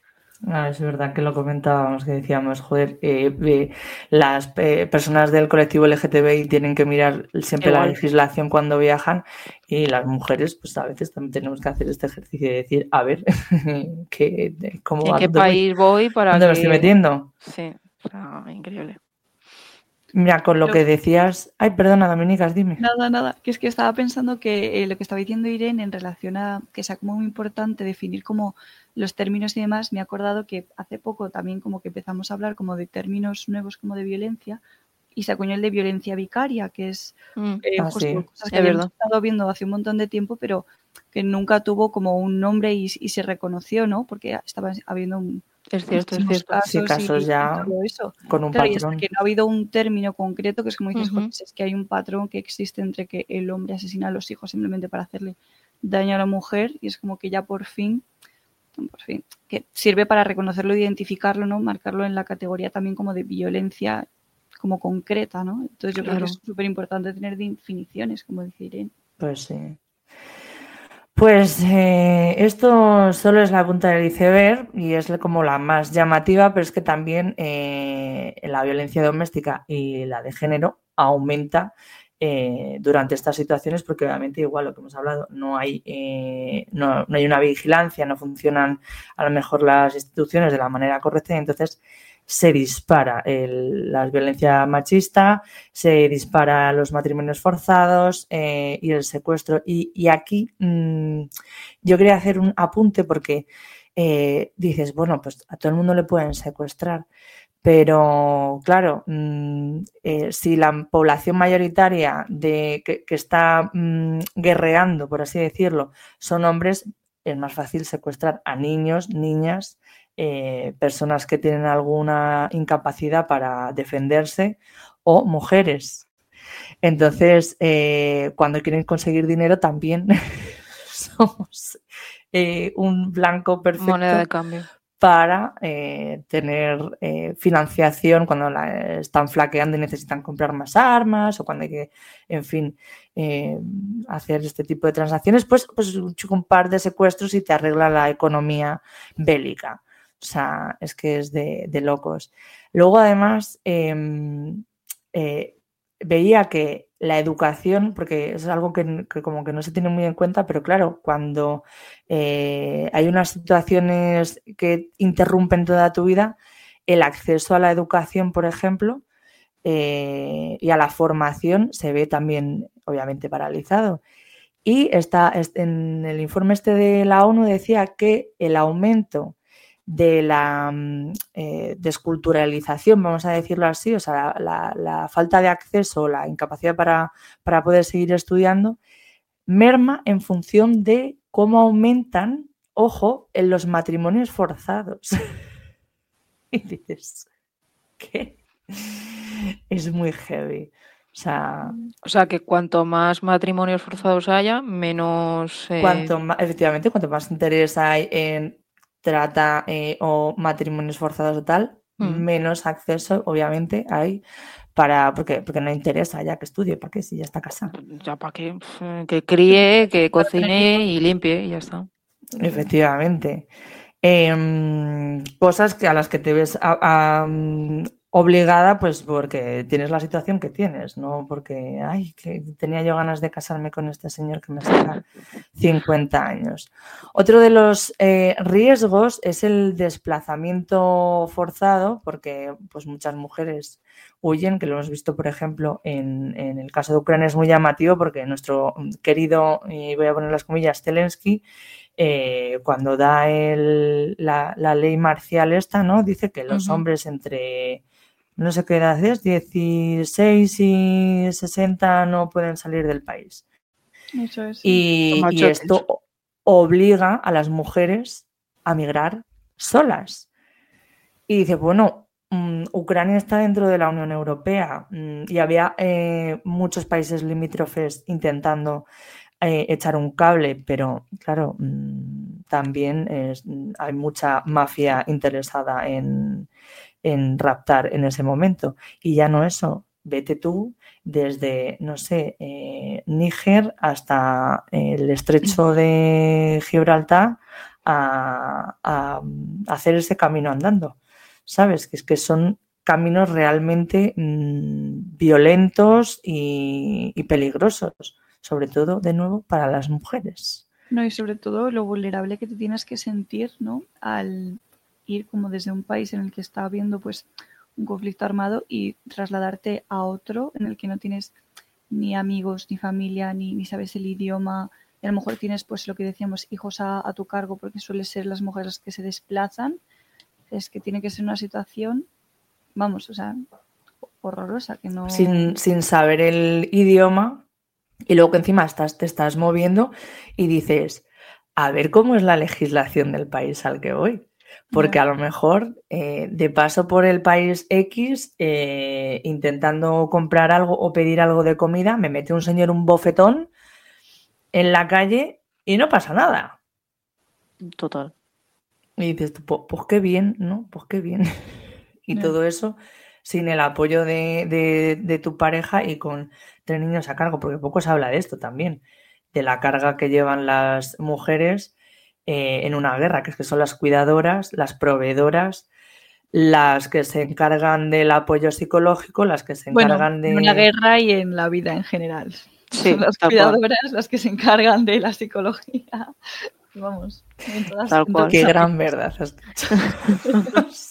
Ah, es verdad que lo comentábamos, que decíamos, joder, eh, eh, las eh, personas del colectivo LGTBI tienen que mirar siempre la legislación cuando viajan y las mujeres, pues a veces también tenemos que hacer este ejercicio de decir, a ver, ¿qué, de- cómo, ¿En a qué país voy para ¿Dónde me estoy que- metiendo? Sí, o sea, increíble. Mira, con lo que decías, ay, perdona, Dominicas, dime. Nada, nada. Que es que estaba pensando que eh, lo que estaba diciendo Irene en relación a que sea como muy importante definir como los términos y demás, me he acordado que hace poco también como que empezamos a hablar como de términos nuevos como de violencia y se acuñó el de violencia vicaria, que es Mm, eh, Ah, justo sí. cosas que Es habíamos estado viendo hace un montón de tiempo, pero que nunca tuvo como un nombre y, y se reconoció, ¿no? Porque estaba habiendo un, Es cierto, es cierto. Sí, casos, y- casos y ya todo eso. Con un Claro, patrón. que no ha habido un término concreto, que es como dices. "Joder, es que hay un patrón que existe entre que el hombre asesina a los hijos simplemente para hacerle daño a la mujer, y es como que ya por fin, por fin, que sirve para reconocerlo, identificarlo, ¿no? Marcarlo en la categoría también como de violencia como concreta, ¿no? Entonces yo creo que es súper importante tener definiciones, como dice Irene. Pues sí. Pues eh, esto solo es la punta del iceberg y es como la más llamativa, pero es que también eh, la violencia doméstica y la de género aumenta eh, durante estas situaciones porque obviamente igual lo que hemos hablado, no hay, no, no hay una vigilancia, no funcionan a lo mejor las instituciones de la manera correcta y entonces se dispara la violencia machista, se dispara los matrimonios forzados eh, y el secuestro. Y, aquí mm, yo quería hacer un apunte porque eh, dices, bueno, pues a todo el mundo le pueden secuestrar, pero claro, mm, eh, si la población mayoritaria de, que, está mm, guerreando, por así decirlo, son hombres, es más fácil secuestrar a niños, niñas, eh, personas que tienen alguna incapacidad para defenderse o mujeres. Entonces, eh, cuando quieren conseguir dinero también somos eh, un blanco perfecto Moneda de cambio. para tener financiación cuando la están flaqueando y necesitan comprar más armas o cuando hay que, en fin, hacer este tipo de transacciones, pues, pues un par de secuestros y te arregla la economía bélica. O sea, es que es de, locos. Luego, además, em, eh, veía que la educación, porque es algo que, como que no se tiene muy en cuenta, pero claro, cuando eh, hay unas situaciones que interrumpen toda tu vida, el acceso a la educación, por ejemplo, eh, y a la formación se ve también, obviamente, paralizado. Y está, est- en el informe este de la ONU decía que el aumento de la mm, eh, desculturalización, vamos a decirlo así, o sea, la, la- la falta de acceso, la incapacidad para, para poder seguir estudiando, merma en función de cómo aumentan, ojo, en los matrimonios forzados. y dices, ¿qué? Es muy heavy. O sea, O sea que cuanto más matrimonios forzados haya, menos. eh, cuanto más, efectivamente, cuanto más interés hay en trata eh, o matrimonios forzados o tal, Mm. menos acceso, obviamente, hay para, porque, porque no interesa ya que estudie, ¿para qué? Si ya está casado. Ya para qué. Que críe, que cocine y limpie y ya está. Efectivamente. Em, cosas que a las que te ves a- a- obligada, pues porque tienes la situación que tienes, no porque, ay, que tenía yo ganas de casarme con este señor que me saca 50 años. Otro de los eh, riesgos es el desplazamiento forzado, porque pues muchas mujeres huyen, que lo hemos visto, por ejemplo, en, el caso de Ucrania es muy llamativo porque nuestro querido, y voy a poner las comillas, Zelensky, eh, cuando da la, la, ley marcial esta, ¿no? Dice que los hombres entre no sé qué edad es, 16 y 60 no pueden salir del país. Eso es. Y, esto obliga a las mujeres a migrar solas. Y dice, bueno, mm, Ucrania está dentro de la Unión Europea mm, y había eh, muchos países limítrofes intentando eh, echar un cable, pero claro, mm, también hay mucha mafia interesada en, en raptar en ese momento. Y ya no eso, vete tú desde, no sé, eh, Níger hasta el estrecho de Gibraltar a, hacer ese camino andando. ¿Sabes? Que es que son caminos realmente mm, violentos y, y, peligrosos, sobre todo, de nuevo, para las mujeres. No, y sobre todo lo vulnerable que te tienes que sentir, ¿no? Al ir como desde un país en el que está habiendo pues un conflicto armado y trasladarte a otro en el que no tienes ni amigos, ni familia, ni, ni sabes el idioma. Y a lo mejor tienes, pues lo que decíamos, hijos a, tu cargo, porque suele ser las mujeres las que se desplazan. Es que tiene que ser una situación, vamos, o sea, horrorosa, que no... Sin, sin saber el idioma y luego que encima estás, te estás moviendo y dices, a ver cómo es la legislación del país al que voy. Porque a lo mejor eh, de paso por el país X, eh, intentando comprar algo o pedir algo de comida, me mete un señor un bofetón en la calle y no pasa nada. Total. Y dices, pues, pues, qué bien, ¿no? Pues qué bien. y todo eso sin el apoyo de, de, tu pareja y con tres niños a cargo, porque poco se habla de esto también, de la carga que llevan las mujeres eh, en una guerra, que es que son las cuidadoras, las proveedoras, las que se encargan del apoyo psicológico, las que se encargan de... En una guerra y en la vida en general. son las cuidadoras las que se encargan de la psicología. Vamos, en todas, Qué gran verdad has dicho.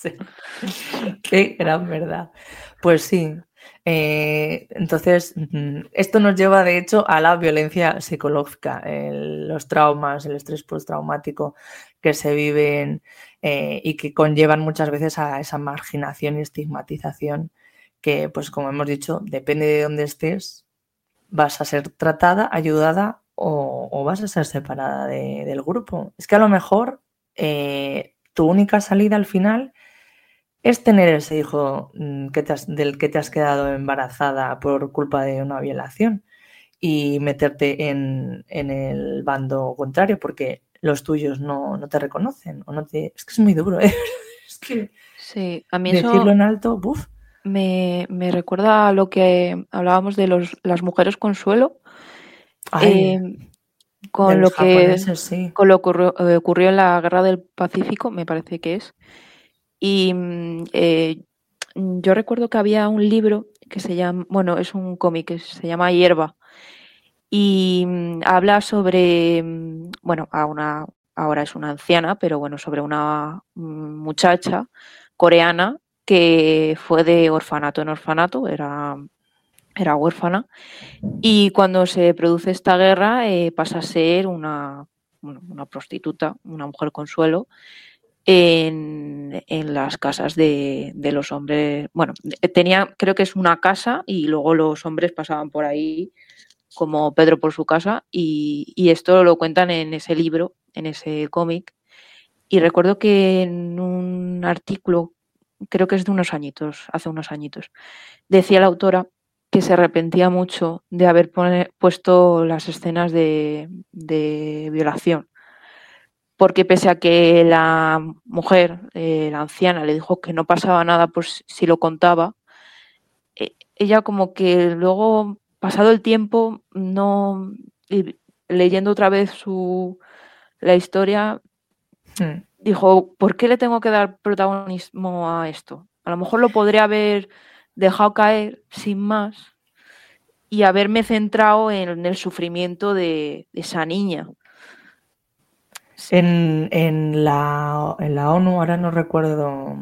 Qué gran verdad. Pues sí, eh, entonces, esto nos lleva de hecho a la violencia psicológica, los traumas, el estrés postraumático que se viven eh, y que conllevan muchas veces a esa marginación y estigmatización que, pues como hemos dicho, depende de dónde estés, vas a ser tratada, ayudada o, vas a ser separada del grupo. Es que a lo mejor eh, tu única salida al final es tener ese hijo mm, que del que te has quedado embarazada por culpa de una violación y meterte en, el bando contrario porque los tuyos no, te reconocen o no te... Es que es muy duro, ¿eh? es que sí, a mí decirlo en alto, ¡buf! Me, recuerda a lo que hablábamos de los, las mujeres consuelo. Eh, con, lo que, con lo que ocurrió en la guerra del Pacífico, me parece que es, y eh, yo recuerdo que había un libro que se llama, bueno, es un cómic que se llama Hierba. Y habla sobre, bueno, a una, ahora es una anciana, pero bueno, sobre una muchacha coreana que fue de orfanato en orfanato, era, era huérfana, y cuando se produce esta guerra eh, pasa a ser una, una prostituta, una mujer consuelo, en, las casas de, los hombres. Bueno, tenía, creo que es una casa y luego los hombres pasaban por ahí como Pedro por su casa y, y esto lo cuentan en ese libro, en ese cómic. Y recuerdo que en un artículo, creo que es de unos añitos, hace unos añitos, decía la autora que se arrepentía mucho de haber puesto las escenas de, de violación porque pese a que la mujer, eh, la anciana, le dijo que no pasaba nada pues si lo contaba, eh, ella como que luego, pasado el tiempo, no leyendo otra vez su la historia, hmm. dijo, ¿por qué le tengo que dar protagonismo a esto? A lo mejor lo podría haber dejado caer sin más y haberme centrado en el sufrimiento de, esa niña. En, la, ONU, ahora no recuerdo,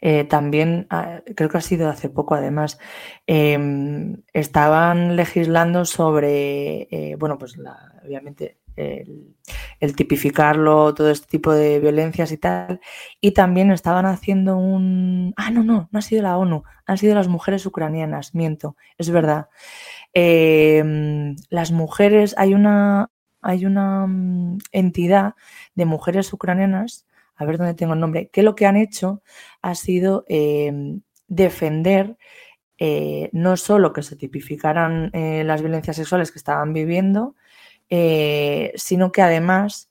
eh, también, ah, creo que ha sido hace poco además, em, estaban legislando sobre, eh, bueno, pues obviamente el, tipificarlo, todo este tipo de violencias y tal. Y también estaban haciendo un... Ah, no, no, no ha sido la ONU, han sido las mujeres ucranianas, miento, es verdad. Em, las mujeres, hay una, hay una mm, entidad de mujeres ucranianas, a ver dónde tengo el nombre, que lo que han hecho ha sido em, defender eh, no solo que se tipificaran eh, las violencias sexuales que estaban viviendo, eh, sino que además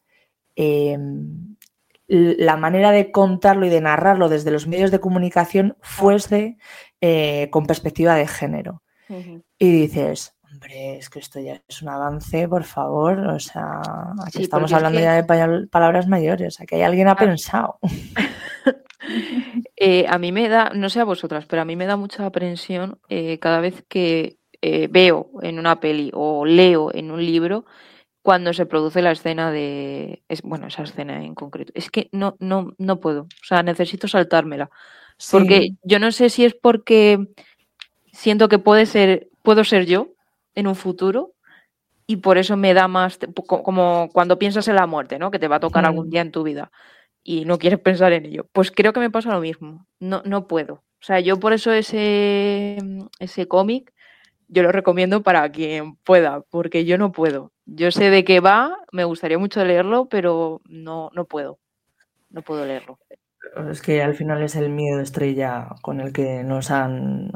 em, la manera de contarlo y de narrarlo desde los medios de comunicación fuese con perspectiva de género. Y dices, hombre, es que esto ya es un avance, por favor. O sea, aquí estamos hablando ya de palabras mayores. Aquí alguien ha ah. pensado. Eh, a mí me da, no sé a vosotras, pero a mí me da mucha aprensión cada vez que veo en una peli o leo en un libro cuando se produce la escena de. Es, bueno, esa escena en concreto. Es que no, no, no puedo. O sea, necesito saltármela. Porque yo no sé si es porque siento que puede ser, puedo ser yo en un futuro y por eso me da más, como cuando piensas en la muerte, ¿no? Que te va a tocar algún día en tu vida y no quieres pensar en ello. Pues creo que me pasa lo mismo. No, no puedo. O sea, yo por eso ese, ese cómic yo lo recomiendo para quien pueda, porque yo no puedo. Yo sé de qué va, me gustaría mucho leerlo, pero no, no puedo. No puedo leerlo. Es que al final es el miedo estrella con el que nos han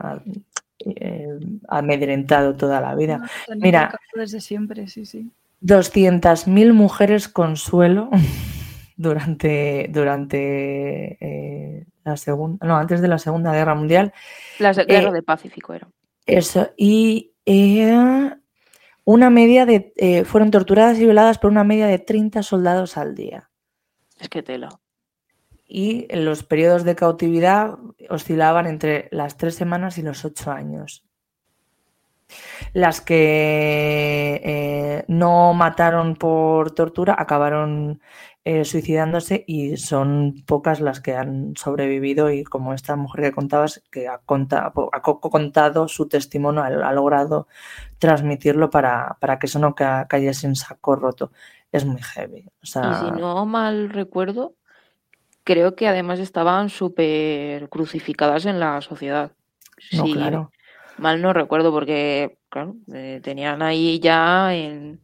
eh, amedrentado toda la vida. Mira, desde siempre, sí, sí. 200.000 mujeres consuelo durante, durante eh, la segunda, no, antes de la Segunda Guerra Mundial. La Guerra eh, del Pacífico era. Eso, y una media de, eh, fueron torturadas y violadas por una media de 30 soldados al día. Es que tela. Y los periodos de cautividad oscilaban entre las tres semanas y los ocho años. Las que eh, no mataron por tortura acabaron eh, suicidándose y son pocas las que han sobrevivido y como esta mujer que contabas, que ha, contado su testimonio, ha, logrado transmitirlo para, que eso no cayese en saco roto. Es muy heavy. Y si no mal recuerdo, creo que además estaban súper crucificadas en la sociedad. No, claro. Mal no recuerdo porque, claro, eh, tenían ahí ya en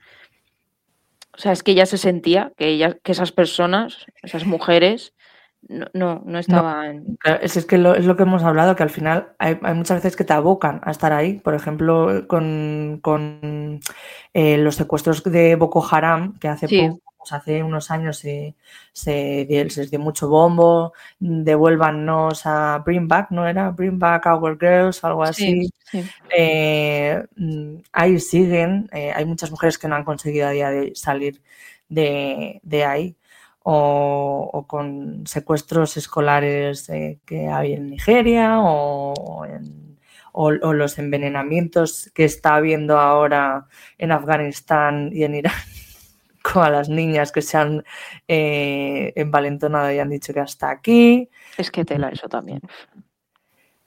o sea, es que ya se sentía que, ella, que esas personas, esas mujeres, no, no, estaban. es, que lo, es lo que hemos hablado, que al final hay, muchas veces que te abocan a estar ahí. Por ejemplo, con, con eh, los secuestros de Boko Haram, que hace poco pues hace unos años se, se, dio mucho bombo, devuélvanos a Bring Back, ¿no era? Bring Back Our Girls, algo así. Eh, ahí siguen, eh, hay muchas mujeres que no han conseguido a día de salir de, ahí. O, con secuestros escolares eh, que hay en Nigeria o, o, los envenenamientos que está habiendo ahora en Afganistán y en Irán a las niñas que se han eh, envalentonado y han dicho que hasta aquí. Es que tela eso también.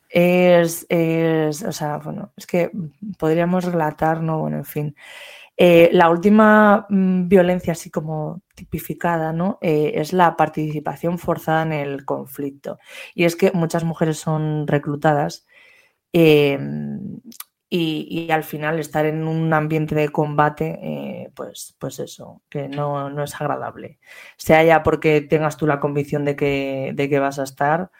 Es, o sea, bueno, es que podríamos relatar, ¿no? Bueno, en fin. Eh, la última mm, violencia así como tipificada, ¿no? Eh, es la participación forzada en el conflicto. Y es que muchas mujeres son reclutadas y, al final estar en un ambiente de combate, eh, pues, pues eso, que no, no, es agradable. Sea ya porque tengas tú la convicción de que, de que vas a estar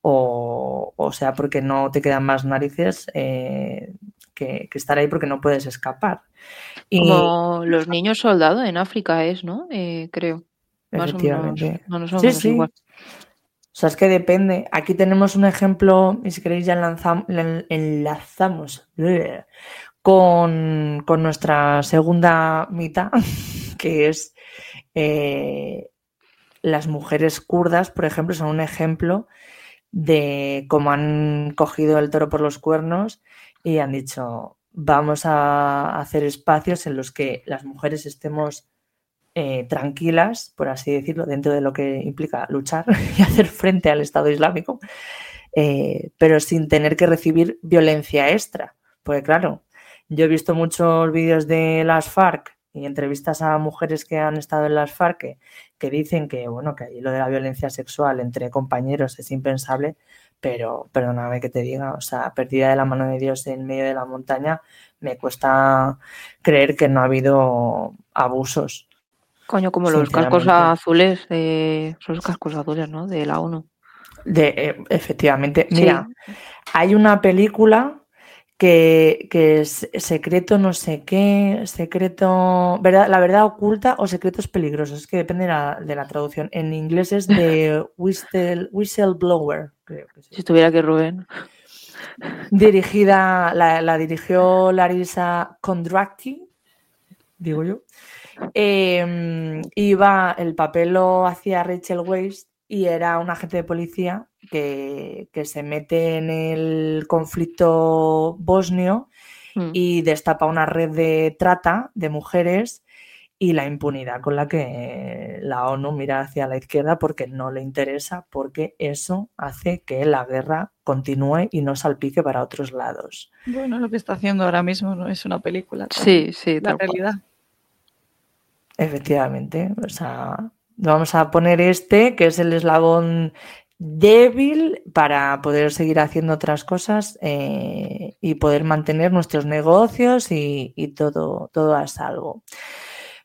o, o sea porque no te quedan más narices eh, que, estar ahí porque no puedes escapar. Como los niños soldados en África es, ¿no? Eh, creo. Efectivamente. sí, sí. O sea, es que depende. Aquí tenemos un ejemplo, y si queréis ya enlazamos, con, nuestra segunda mitad, que es eh, las mujeres kurdas, por ejemplo, son un ejemplo de cómo han cogido el toro por los cuernos y han dicho, vamos a hacer espacios en los que las mujeres estemos eh, tranquilas, por así decirlo, dentro de lo que implica luchar y hacer frente al Estado Islámico, eh, pero sin tener que recibir violencia extra. Porque claro, yo he visto muchos vídeos de las FARC y entrevistas a mujeres que han estado en las FARC que, dicen que, bueno, que lo de la violencia sexual entre compañeros es impensable, pero perdóname que te diga, o sea, perdida de la mano de Dios en medio de la montaña, me cuesta creer que no ha habido abusos. Coño, como los cascos azules, de, los cascos azules, ¿no? De la ONU. De, eh, efectivamente. Mira, hay una película que, es secreto no sé qué, secreto, ¿verdad? la verdad oculta o secretos peligrosos, es que depende de la, traducción. En inglés es de whistle, Whistleblower, creo que Si tuviera que Rubén. Dirigida, la, dirigió Larissa Condracti, digo yo. Eh, iba, el papel lo hacía Rachel Weisz y era un agente de policía que, se mete en el conflicto bosnio mm. y destapa una red de trata de mujeres y la impunidad con la que la ONU mira hacia la izquierda porque no le interesa, porque eso hace que la guerra continúe y no salpique para otros lados. Bueno, lo que está haciendo ahora mismo no es una película. Sí, sí, la realidad. Efectivamente, o sea, Vamos a poner este, que es el eslabón débil para poder seguir haciendo otras cosas eh, y poder mantener nuestros negocios y, todo, todo a salvo.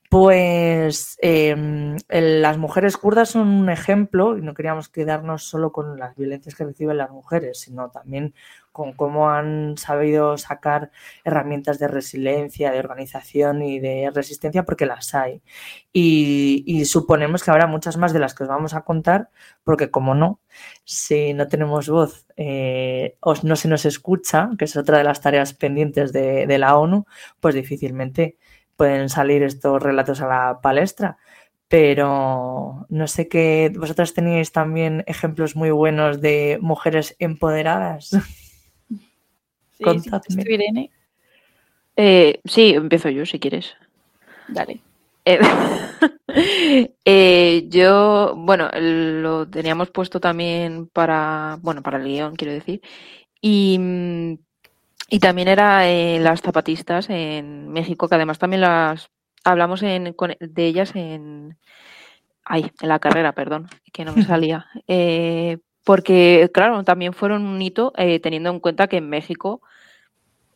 Pues em, las mujeres kurdas son un ejemplo, y no queríamos quedarnos solo con las violencias que reciben las mujeres, sino también con cómo han sabido sacar herramientas de resiliencia, de organización y de resistencia, porque las hay. Y, suponemos que habrá muchas más de las que os vamos a contar, porque como no, si no tenemos voz eh, o no se nos escucha, que es otra de las tareas pendientes de, de la ONU, pues difícilmente pueden salir estos relatos a la palestra pero no sé qué, vosotras teníais también ejemplos muy buenos de mujeres empoderadas. Sí, Irene. Eh, sí, empiezo yo si quieres. Dale. Eh, eh, yo, bueno, lo teníamos puesto también para, bueno, para el guion, quiero decir. Y, mm, y también era las zapatistas en México, que además también las hablamos en, de ellas en, ay, en la carrera, perdón, que no me salía. Porque, claro, también fueron un hito teniendo en cuenta que en México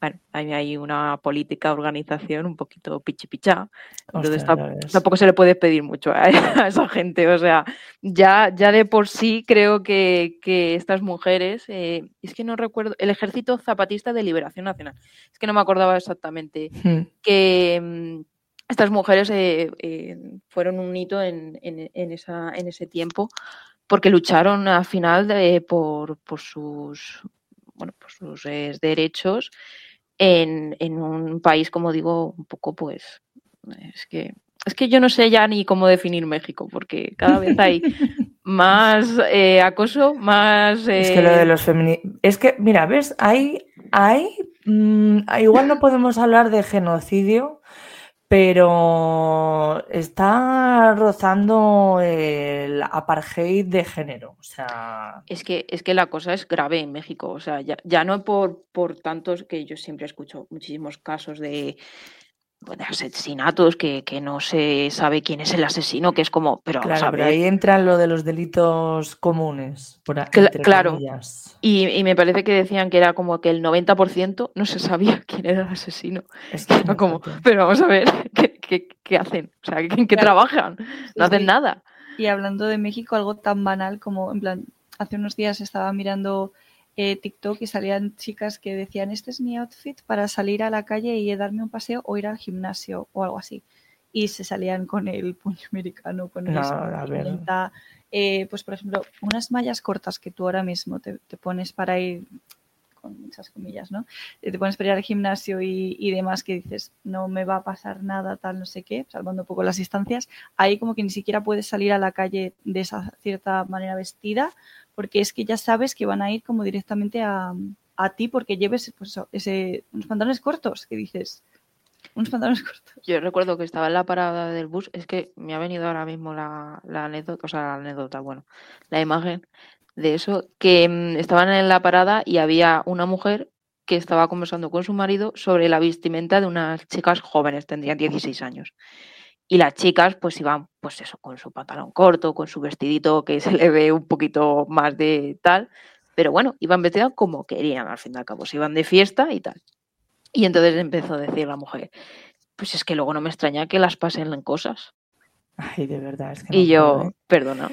bueno, hay una política, organización un poquito pichipichá. Entonces tampoco se le puede pedir mucho a, esa gente. O sea, ya, ya de por sí creo que, estas mujeres, eh, es que no recuerdo, el Ejército Zapatista de Liberación Nacional, es que no me acordaba exactamente, hmm. que mm, estas mujeres eh, eh, fueron un hito en, esa, en ese tiempo porque lucharon al final por, por sus bueno, por sus derechos en, un país, como digo, un poco pues, es que, es que yo no sé ya ni cómo definir México, porque cada vez hay más eh, acoso, más... Es que lo de eh, los feministas... Es que, mira, ¿ves? Hay, hay mm, igual no podemos hablar de genocidio, pero está rozando el apartheid de género. O sea... Es que, es que la cosa es grave en México. O sea, ya, ya no por, por tantos que yo siempre escucho muchísimos casos de de asesinatos que, no se sabe quién es el asesino, que es como, pero, claro, ahí entra lo de los delitos comunes. Por claro, y, me parece que decían que era como que el 90% no se sabía quién era el asesino. como, pero vamos a ver, ¿qué, hacen? O sea, ¿en qué trabajan? No hacen nada. Y hablando de México, algo tan banal como, en plan, hace unos días estaba mirando eh, TikTok y salían chicas que decían, este es mi outfit para salir a la calle y darme un paseo o ir al gimnasio o algo así. Y se salían con el puño americano, con el eh, pues por ejemplo, unas mallas cortas que tú ahora mismo te, pones para ir con muchas comillas, ¿no? Te pones para ir al gimnasio y, y, demás que dices, no me va a pasar nada, tal, no sé qué, salvando un poco las distancias, ahí como que ni siquiera puedes salir a la calle de esa cierta manera vestida, porque es que ya sabes que van a ir como directamente a, a ti porque lleves pues, ese, unos pantalones cortos, que dices, unos pantalones cortos. Yo recuerdo que estaba en la parada del bus, es que me ha venido ahora mismo la, la anécdota, o sea, la anécdota, bueno, la imagen de eso, que mm, estaban en la parada y había una mujer que estaba conversando con su marido sobre la vestimenta de unas chicas jóvenes, tendrían 16 años. Y las chicas pues iban, pues eso, con su pantalón corto, con su vestidito que se le ve un poquito más de tal, pero bueno, iban vestidas como querían al fin y al cabo, se iban de fiesta y tal. Y entonces empezó a decir la mujer, pues es que luego no me extraña que las pasen en cosas. Ay, de verdad. Es que y yo, puedo, ¿eh? perdona.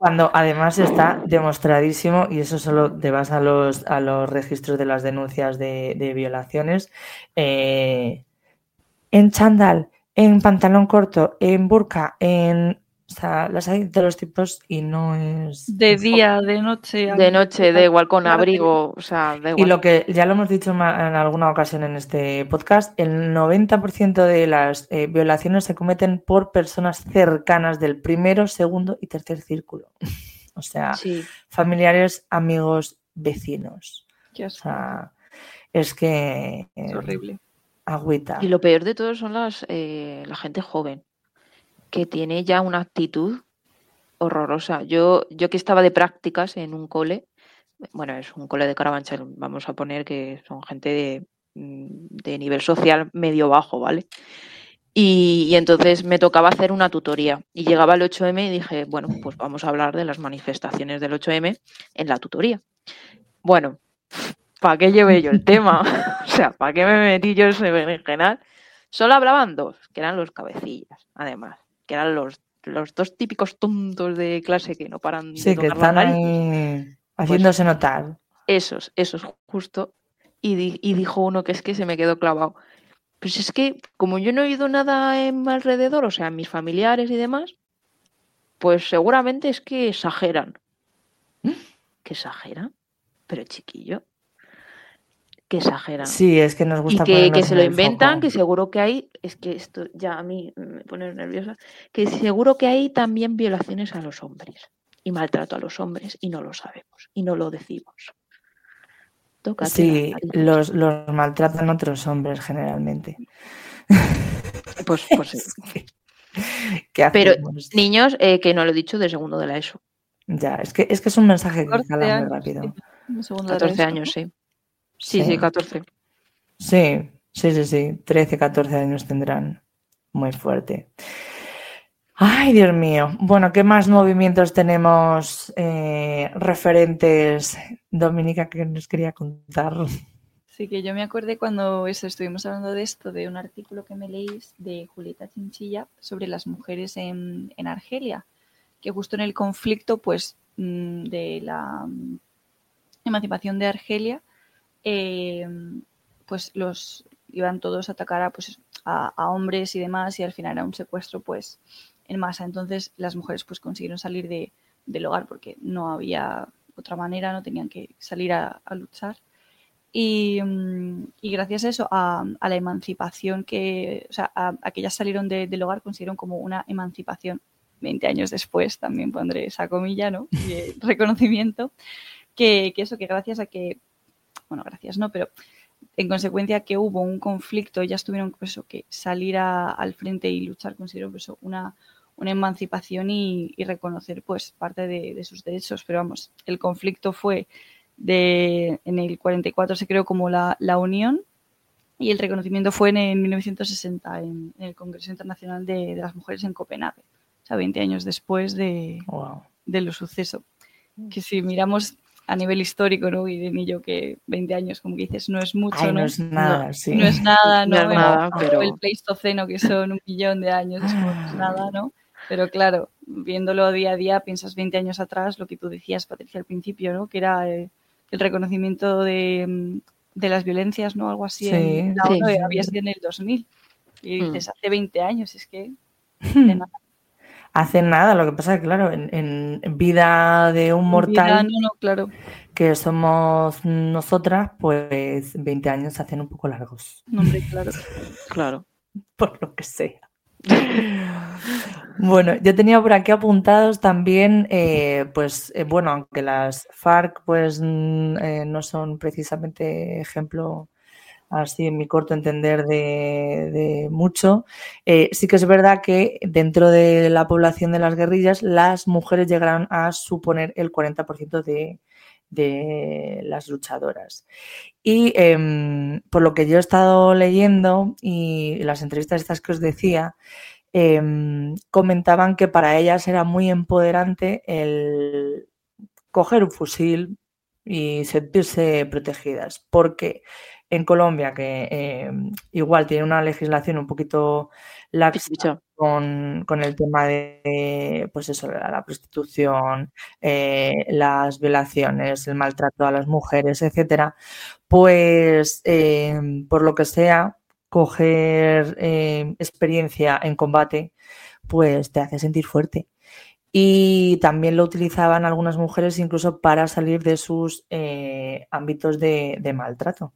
Cuando además está demostradísimo, y eso solo te vas a los, a los registros de las denuncias de, de violaciones, eh, en chándal, en pantalón corto, en burka, en... O sea, las hay de los tipos y no es... De día, de noche. De noche, da igual, con abrigo, o sea, da Y igual. lo que ya lo hemos dicho en alguna ocasión en este podcast, el 90% de las eh, violaciones se cometen por personas cercanas del primero, segundo y tercer círculo. O sea, Sí, familiares, amigos, vecinos. Qué O sea, es que es horrible. agüita. y lo peor de todo son las, eh, la gente joven, que tiene ya una actitud horrorosa. Yo, yo que estaba de prácticas en un cole, bueno, es un cole de Carabanchel, vamos a poner que son gente de, mm, nivel social medio bajo, ¿vale? Y, entonces me tocaba hacer una tutoría y llegaba el 8M y dije, bueno, pues vamos a hablar de las manifestaciones del 8M en la tutoría. Bueno, ¿para qué llevé yo el tema? o sea, ¿para qué me metí yo ese berenjenal? Solo hablaban dos, que eran los cabecillas, además, que eran los, los dos típicos tontos de clase que no paran Sí, de que tocar la están nariz. ahí haciéndose notar. Esos, esos, justo. Y, di- y dijo uno que es que se me quedó clavado. Pues es que, como yo no he oído nada en mi alrededor, o sea, en mis familiares y demás, pues seguramente es que exageran. ¿Que exageran? Pero chiquillo, que exageran. Sí, es que nos Y gusta que, que se lo inventan, foco. que seguro que hay, es que esto ya a mí me pone nerviosa, que seguro que hay también violaciones a los hombres y maltrato a los hombres y no lo sabemos y no lo decimos. Tócate Sí, los, los maltratan otros hombres generalmente. Pues, pues sí. ¿Qué Pero? Niños, eh, que no lo he dicho, de segundo de la ESO. Ya, es que, es que es un mensaje que 14 cala muy años, rápido. sí, un segundo de 14 resto. años, sí. Sí, sí, 14. Sí, sí, sí, sí. 13, 14 años tendrán. Muy fuerte. Ay, Dios mío. Bueno, ¿qué más movimientos tenemos eh, referentes, Dominica, que nos quería contar? Sí, que yo me acordé cuando eso, estuvimos hablando de esto, de un artículo que me leís de Julieta Chinchilla sobre las mujeres en, en Argelia, que justo en el conflicto pues, mm, de la mm, emancipación de Argelia, eh, pues los iban todos a atacar a, pues, a, hombres y demás, y al final era un secuestro pues en masa. Entonces las mujeres pues consiguieron salir de, del hogar porque no había otra manera, no tenían que salir a, luchar. Y, mm, y gracias a eso, a, la emancipación que, o sea, a, a salieron de- del hogar, consiguieron como una emancipación 20 años después, también pondré esa comilla, ¿no? Y, reconocimiento, que, que eso, que gracias a que, bueno, gracias no, pero en consecuencia que hubo un conflicto, ellas tuvieron pues, que salir a- al frente y luchar, consiguieron pues, una, una emancipación y, y reconocer pues parte de, de sus derechos. Pero vamos, el conflicto fue de, en el 44 se creó como la, la Unión y el reconocimiento fue en, el 1960 en, en el Congreso Internacional de, de las Mujeres en Copenhague, o sea, 20 años después de, Wow. de lo suceso. Que si miramos a nivel histórico, ¿no? Y de mí yo que 20 años, como que dices, no es mucho, Ay, ¿no? no es nada, sí. No es nada, No ¿no? es El- nada, pero- El Pleistoceno, que son un millón de años no es nada, ¿no? Pero claro, viéndolo día a día, piensas 20 años atrás, lo que tú decías, Patricia, al principio, ¿no? Que era eh, el reconocimiento de, mm, de las violencias, ¿no? Algo así. Sí, en la sí, ONU, sí. había sido en el 2000. Y Mm. dices, hace 20 años, es que de nada. Hacen nada. Lo que pasa es que, claro, en, en vida de un mortal, Vida, no, no, claro. que somos nosotras, pues 20 años se hacen un poco largos, No, hombre, claro. Claro. por lo que sea. Bueno, yo tenía por aquí apuntados también, eh, pues eh, bueno, aunque las FARC pues mm, eh, no son precisamente ejemplo así en mi corto entender de, mucho, eh, sí que es verdad que dentro de la población de las guerrillas las mujeres llegarán a suponer el 40% de, de las luchadoras. Y em, por lo que yo he estado leyendo y las entrevistas estas que os decía, em, comentaban que para ellas era muy empoderante el coger un fusil y sentirse protegidas, porque en Colombia, que em, igual tiene una legislación un poquito laxa con, con el tema de, pues eso, la, la prostitución, eh, las violaciones, el maltrato a las mujeres, etcétera, pues em, por lo que sea, coger experiencia en combate, pues te hace sentir fuerte. Y también lo utilizaban algunas mujeres incluso para salir de sus eh, ámbitos de, de maltrato.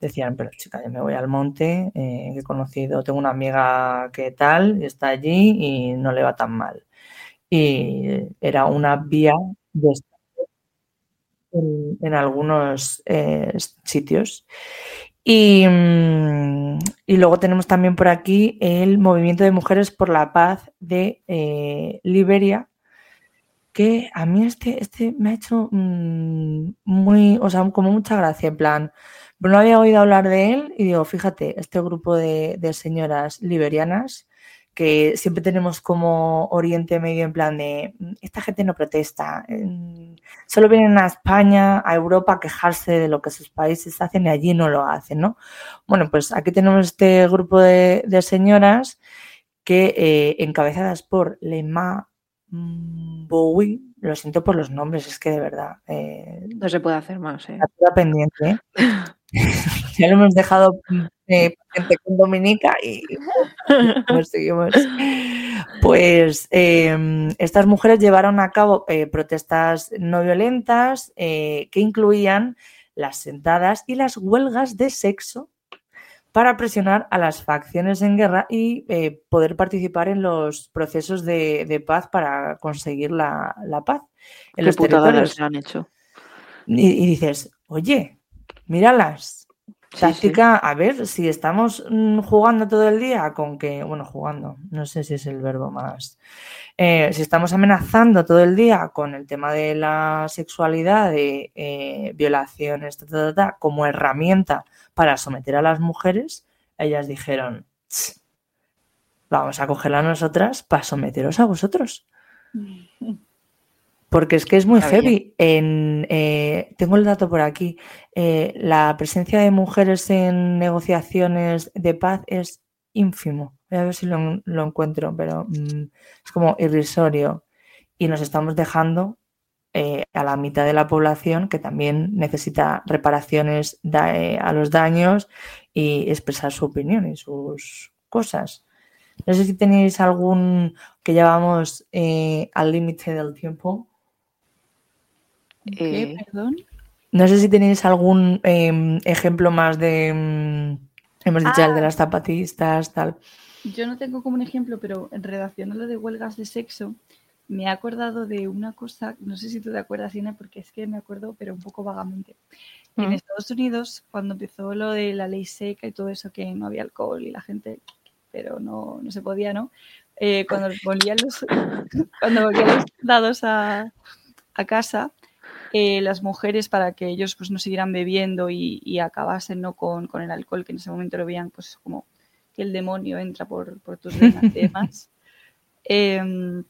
Decían, pero chica, yo me voy al monte, eh, he conocido, tengo una amiga que tal, está allí y no le va tan mal. Y era una vía de en, en algunos eh, sitios. Y, mm, y luego tenemos también por aquí el Movimiento de Mujeres por la Paz de eh, Liberia, que a mí este, este me ha hecho mm, muy, o sea, como mucha gracia, en plan, no había oído hablar de él y digo, fíjate, este grupo de, de señoras liberianas que siempre tenemos como Oriente Medio en plan de, "Mm, esta gente no protesta, mm, solo vienen a España, a Europa a quejarse de lo que sus países hacen y allí no lo hacen, ¿no? Bueno, pues aquí tenemos este grupo de, de señoras que eh, encabezadas por Lema Bowie, lo siento por los nombres, es que de verdad, eh, No se puede hacer más, ¿eh? pendiente, ¿eh? ya lo hemos dejado eh, con Dominica y pues seguimos. Pues eh, estas mujeres llevaron a cabo eh, protestas no violentas eh, que incluían las sentadas y las huelgas de sexo para presionar a las facciones en guerra y eh, poder participar en los procesos de, de paz para conseguir la, la paz en Qué los territorios. han hecho. Y, y dices, oye, míralas. Sí, sí. Táctica, a ver, si estamos mm, jugando todo el día con que, bueno, jugando, no sé si es el verbo más. Eh, si estamos amenazando todo el día con el tema de la sexualidad, de eh, violaciones, ta, ta, como herramienta para someter a las mujeres, ellas dijeron, "Tss, vamos a cogerla nosotras para someteros a vosotros. Porque es que es muy heavy. En, eh, tengo el dato por aquí. Eh, la presencia de mujeres en negociaciones de paz es ínfimo. Voy a ver si lo, lo encuentro, pero mm, es como irrisorio. Y nos estamos dejando eh, a la mitad de la población que también necesita reparaciones da- eh, a los daños y expresar su opinión y sus cosas. No sé si tenéis algún que ya vamos eh, al límite del tiempo. ¿Qué? Eh, Perdón. No sé si tenéis algún em, ejemplo más de. mm, hemos dicho el de Ah. las zapatistas, tal. Yo no tengo como un ejemplo, pero en relación a lo de huelgas de sexo, me he acordado de una cosa, no sé si tú te acuerdas, Ina, porque es que me acuerdo, pero un poco vagamente. En Mm. Estados Unidos, cuando empezó lo de la ley seca y todo eso, que no había alcohol y la gente, pero no, no se podía, ¿no? Eh, cuando volvían los, cuando volvían los soldados a, a casa, eh, las mujeres para que ellos pues no siguieran bebiendo y, y acabasen ¿no? con, con el alcohol, que en ese momento lo veían pues como que el demonio entra por, por tus venas y demás. Em,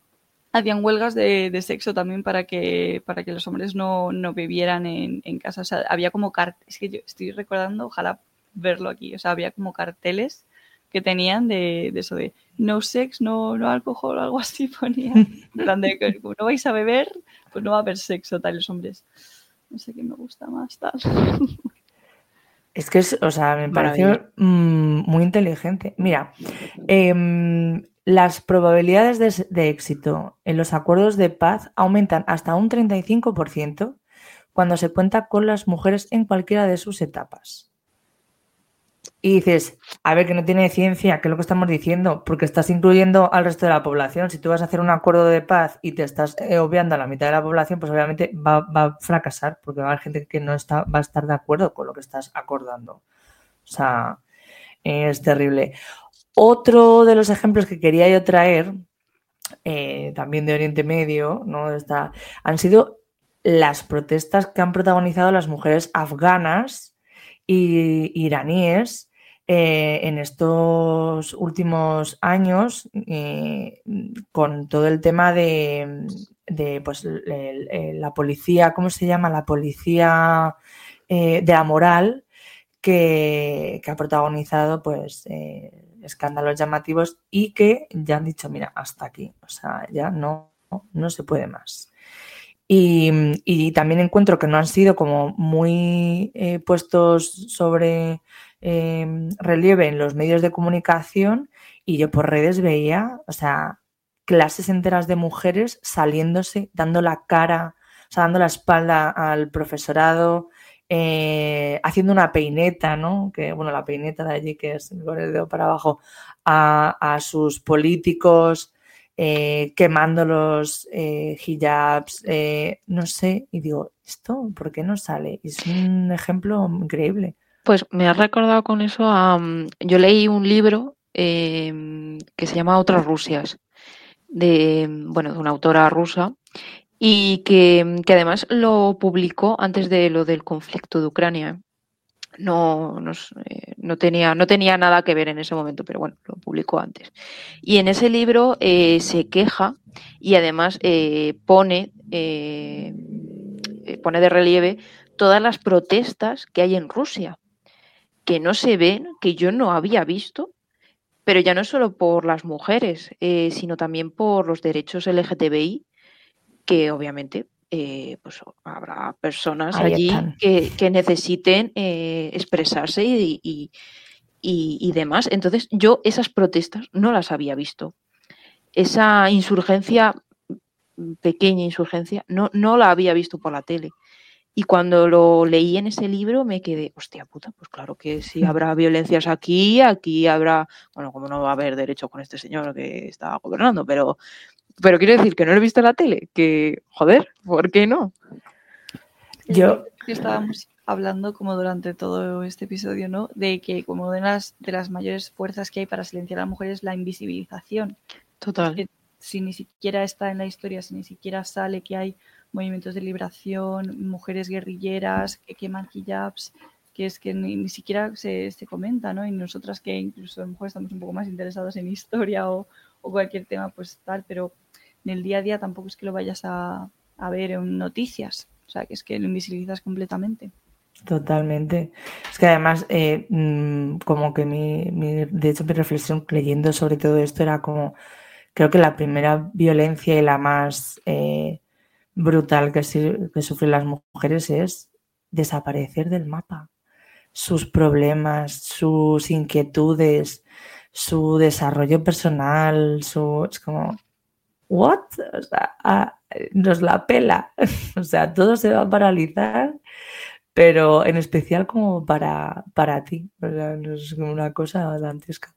hacían huelgas de, de sexo también para que, para que los hombres no, no bebieran en, en casa. O sea, había como carteles, es que yo estoy recordando, ojalá verlo aquí, o sea, había como carteles que tenían de, de eso de no sex, no, no alcohol, algo así ponía. En plan de que como no vais a beber, pues no va a haber sexo, tal, los hombres. No sé qué me gusta más, tal. Es que es, o sea, me pareció mm, muy inteligente. Mira, em, las probabilidades de, de éxito en los acuerdos de paz aumentan hasta un 35% cuando se cuenta con las mujeres en cualquiera de sus etapas. Y dices, a ver, que no tiene ciencia, que es lo que estamos diciendo, porque estás incluyendo al resto de la población. Si tú vas a hacer un acuerdo de paz y te estás eh, obviando a la mitad de la población, pues obviamente va, a fracasar, porque va a haber gente que no está, va a estar de acuerdo con lo que estás acordando. O sea, es terrible. Otro de los ejemplos que quería yo traer, eh, también de Oriente Medio, ¿no? Está, han sido las protestas que han protagonizado las mujeres afganas y iraníes eh, en estos últimos años eh, con todo el tema de, pues, la policía, ¿cómo se llama? La policía eh, de la moral que, ha protagonizado pues escándalos llamativos y que ya han dicho, mira, hasta aquí, o sea, ya no, no se puede más. Y, también encuentro que no han sido como muy puestos sobre Em, relieve en los medios de comunicación y yo por redes veía, o sea, clases enteras de mujeres saliéndose, dando la cara, dando la espalda al profesorado, eh, haciendo una peineta, ¿no? Que, bueno, la peineta de allí, que es con el dedo para abajo, a, sus políticos, eh, quemando los eh, hijabs, no sé, y digo, ¿esto por qué no sale? Es un ejemplo increíble. Pues me has recordado con eso. Mm, yo leí un libro em, que se llama Otras Rusias, de, bueno, de una autora rusa, y que, además lo publicó antes de lo del conflicto de Ucrania. No, eh, no, tenía, no tenía nada que ver en ese momento, pero bueno, lo publicó antes. Y en ese libro eh, se queja y además eh, pone, pone de relieve todas las protestas que hay en Rusia que no se ven, que yo no había visto, pero ya no solo por las mujeres, eh, sino también por los derechos LGTBI, que obviamente eh, pues habrá personas allí que, necesiten eh, expresarse y, y, demás. Entonces, yo esas protestas no las había visto. Esa insurgencia, pequeña insurgencia, no, no la había visto por la tele. Y cuando lo leí en ese libro me quedé, hostia puta, pues claro que sí habrá violencias aquí, aquí habrá, bueno, como no va a haber derecho con este señor que está gobernando, pero, pero quiero decir que no lo he visto en la tele, que, joder, ¿por qué no? Yo estábamos hablando como durante todo este episodio, ¿no? De que como una de las, de las mayores fuerzas que hay para silenciar a las mujeres es la invisibilización. Total. si ni siquiera está en la historia, si ni siquiera sale que hay movimientos de liberación, mujeres guerrilleras que queman hijabs, que es que ni, siquiera se, se, comenta, ¿no? Y nosotras que incluso a lo mejor estamos un poco más interesados en historia o, cualquier tema, pues tal, pero en el día a día tampoco es que lo vayas a, ver en noticias, o sea, que es que lo invisibilizas completamente. Totalmente. Es que además, eh, mm, como que mi, de hecho, mi reflexión leyendo sobre todo esto era como, creo que la primera violencia y la más eh, brutal que, sufren las mujeres es desaparecer del mapa. Sus problemas, sus inquietudes, su desarrollo personal, su, es como, ¿what? O sea, nos la pela. o sea, todo se va a paralizar, pero en especial como para, para ti. O sea, es una cosa dantesca.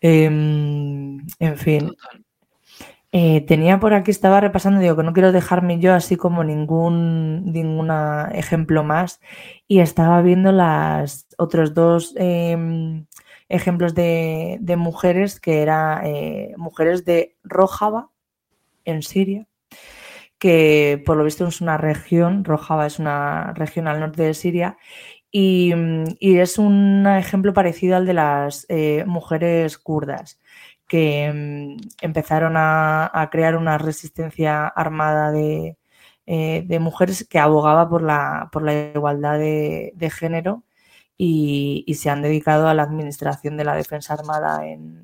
Em, en fin. Eh, tenía por aquí, estaba repasando, digo que no quiero dejarme yo así como ningún, ningún ejemplo más. Y estaba viendo las otros dos em, ejemplos de, mujeres que eran eh, mujeres de Rojava en Siria, que por lo visto es una región, Rojava es una región al norte de Siria, y, y es un ejemplo parecido al de las eh, mujeres kurdas que mm, empezaron a, crear una resistencia armada de, eh, mujeres que abogaba por la, por la igualdad de, género y, se han dedicado a la administración de la defensa armada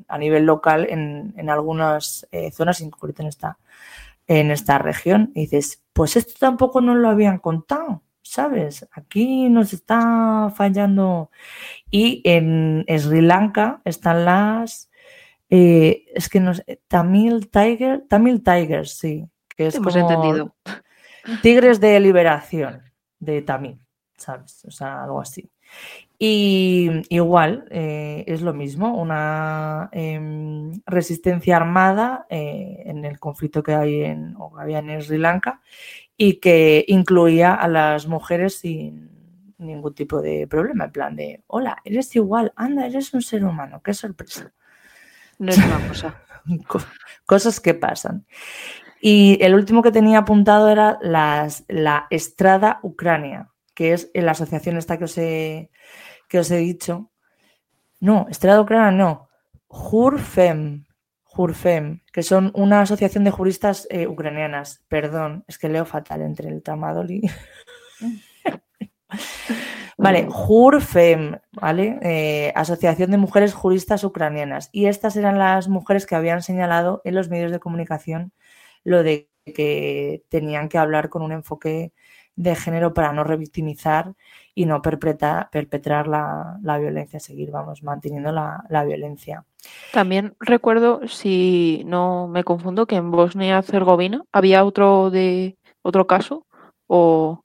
a nivel local en, algunas eh, zonas, incluso en esta, en esta región. Y dices, pues esto tampoco nos lo habían contado. ¿Sabes? Aquí nos está fallando. Y en Sri Lanka están las Eh, es que no sé, Tamil Tiger, Tamil Tigers, sí, que es Hemos como entendido. Tigres de Liberación de Tamil, ¿sabes? O sea, algo así. Y igual, eh, es lo mismo, una em, resistencia armada eh, en el conflicto que hay en, o que había en Sri Lanka y que incluía a las mujeres sin ningún tipo de problema, en plan de, hola, eres igual, anda, eres un ser humano, qué sorpresa. No es una cosa. Co- Cosas que pasan. Y el último que tenía apuntado era las, la Estrada Ucrania, que es la asociación esta que os he, que os he dicho. No, Estrada Ucrania no. Jurfem. Jurfem, que son una asociación de juristas eh, ucranianas. Perdón, es que leo fatal entre el tramadol y. Vale, Jurfem, ¿vale? Eh, Asociación de Mujeres Juristas Ucranianas. Y estas eran las mujeres que habían señalado en los medios de comunicación lo de que tenían que hablar con un enfoque de género para no revictimizar y no perpetrar, perpetrar la, la violencia, seguir, vamos, manteniendo la, la violencia. También recuerdo, si no me confundo, que en Bosnia-Herzegovina había otro de otro caso, o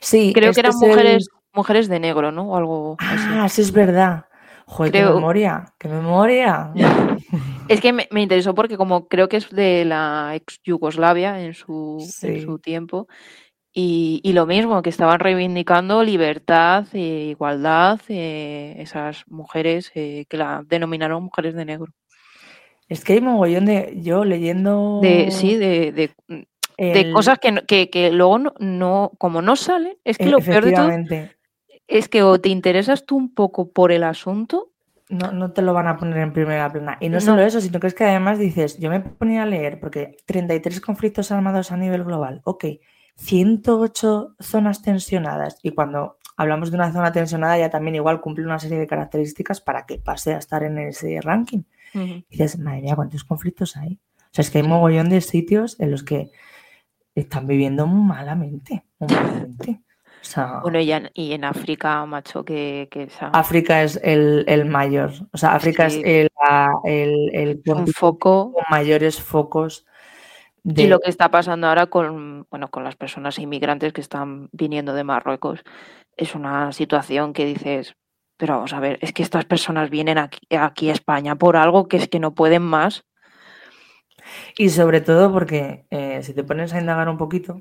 Sí, creo este que eran es el- mujeres, de negro, ¿no? O algo así. Ah, sí es verdad. Joder, qué memoria, qué memoria. Es que me, me interesó porque como creo que es de la ex Yugoslavia en su, en su tiempo. Y, y lo mismo, que estaban reivindicando libertad, e igualdad, eh, esas mujeres eh, que la denominaron mujeres de negro. Es que hay mogollón de. Yo leyendo. De, sí, de, de, cosas que, que, que luego no, no, como no salen, es que e- lo peor de todo es que o te interesas tú un poco por el asunto, no, no te lo van a poner en primera plana. Y no, No. solo eso, sino que es que además dices, yo me ponía a leer, porque 33 conflictos armados a nivel global, ok, 108 zonas tensionadas, y cuando hablamos de una zona tensionada ya también igual cumple una serie de características para que pase a estar en ese ranking. Y dices, madre mía, ¿cuántos conflictos hay? O sea, es que hay mogollón de sitios en los que están viviendo malamente, muy malamente. O sea, bueno, y en, y en África, macho, que, que esa- África es el, el mayor. O sea, África Sí. es el, el, el un foco con mayores focos de... Y lo que está pasando ahora con, bueno, con las personas inmigrantes que están viniendo de Marruecos es una situación que dices, pero vamos a ver, es que estas personas vienen aquí, aquí a España por algo que es que no pueden más. Y sobre todo porque eh, si te pones a indagar un poquito,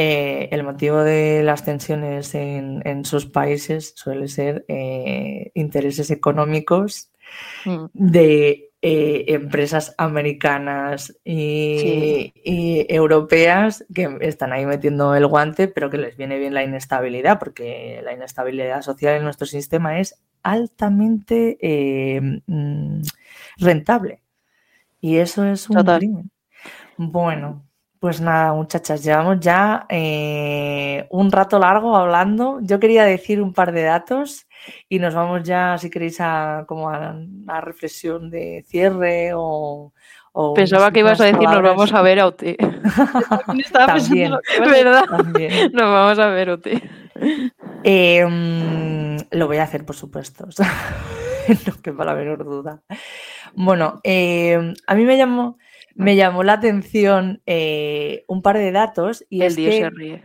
eh, el motivo de las tensiones en, en sus países suele ser eh, intereses económicos Mm, de eh, empresas americanas y, Sí. y europeas que están ahí metiendo el guante, pero que les viene bien la inestabilidad, porque la inestabilidad social en nuestro sistema es altamente eh, mm, rentable. Y eso es un Total. crimen. Bueno, pues nada, muchachas, llevamos ya eh, un rato largo hablando. Yo quería decir un par de datos y nos vamos ya, si queréis, a como a una reflexión de cierre o... o Pensaba que ibas a decir nos vamos a ver a OT. Estaba pensando También. que a decir. ¿Verdad? También. Nos vamos a ver OT. Eh, mm, lo voy a hacer, por supuesto. no quepa la menor duda. Bueno, eh, a mí me llamó, me llamó la atención eh, un par de datos y El es Dios que se ríe.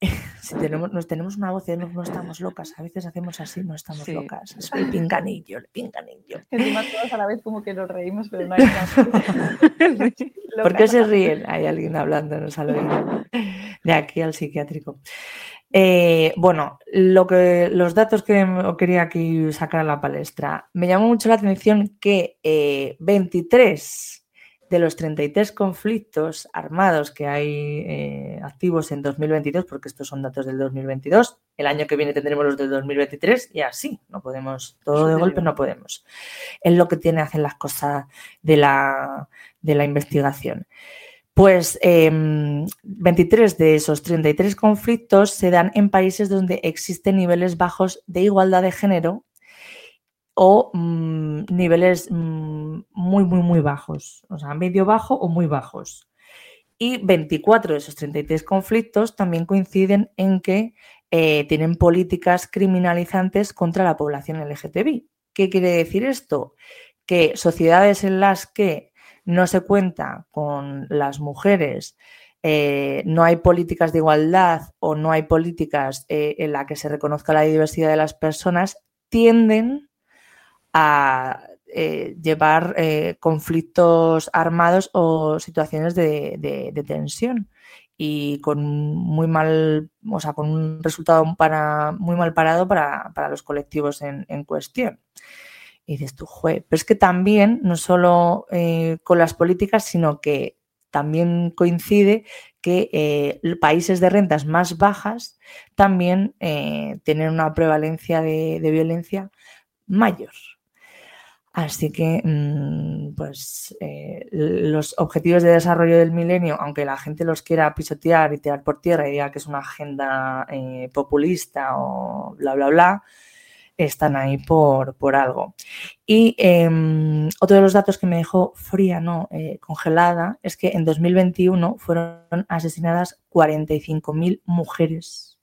si tenemos, nos tenemos una voz y no, no estamos locas. A veces hacemos así, no estamos Sí. locas. El pinganillo, el pinganillo. Encima todos a la vez como que nos reímos, pero no hay nada. ¿Por qué se ríen? Hay alguien hablándonos al oído. De aquí al psiquiátrico. Eh, bueno, lo que, los datos que quería aquí sacar a la palestra. Me llamó mucho la atención que eh, 23 de los 33 conflictos armados que hay eh, activos en 2022, porque estos son datos del 2022, el año que viene tendremos los del 2023 y así, no podemos, todo de golpe no podemos. Es lo que tiene hacer las cosas de la, de la investigación. Pues em, 23 de esos 33 conflictos se dan en países donde existen niveles bajos de igualdad de género o mm, niveles mm, muy, muy, muy bajos, o sea, medio bajo o muy bajos. Y 24 de esos 33 conflictos también coinciden en que eh, tienen políticas criminalizantes contra la población LGTBI. ¿Qué quiere decir esto? que sociedades en las que no se cuenta con las mujeres, eh, no hay políticas de igualdad o no hay políticas eh, en las que se reconozca la diversidad de las personas, tienden a eh, llevar conflictos armados o situaciones de, tensión y con muy mal, o sea, con un resultado para, muy mal parado para, los colectivos en, cuestión. Y dices tú, pero es que también, no solo con las políticas, sino que también coincide que eh, países de rentas más bajas también eh, tienen una prevalencia de, violencia mayor. Así que, mm, pues, eh, los objetivos de desarrollo del milenio, aunque la gente los quiera pisotear y tirar por tierra y diga que es una agenda populista o bla, bla, bla, están ahí por, por algo. Y em, otro de los datos que me dejó fría, no, eh, congelada, es que en 2021 fueron asesinadas 45.000 mujeres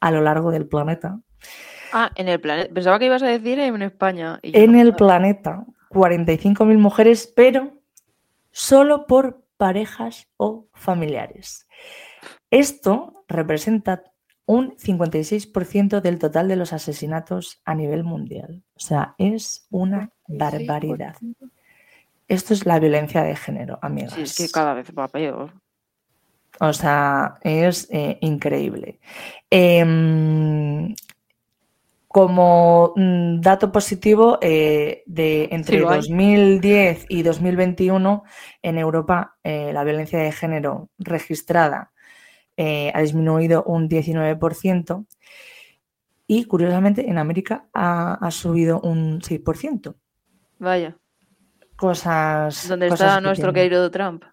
a lo largo del planeta. Ah, en el planeta. Pensaba que ibas a decir en España. en el planeta, 45.000 mujeres, pero solo por parejas o familiares. Esto representa un 56% del total de los asesinatos a nivel mundial. O sea, es una barbaridad. Esto es la violencia de género, amigas. Sí, es que cada vez va peor. O sea, es eh, increíble. Em, como mm, dato positivo, eh, de entre 2010 y 2021 en Europa eh, la violencia de género registrada eh, ha disminuido un 19% y curiosamente en América ha, subido un 6%. Vaya. Cosas. ¿Dónde está nuestro querido Trump?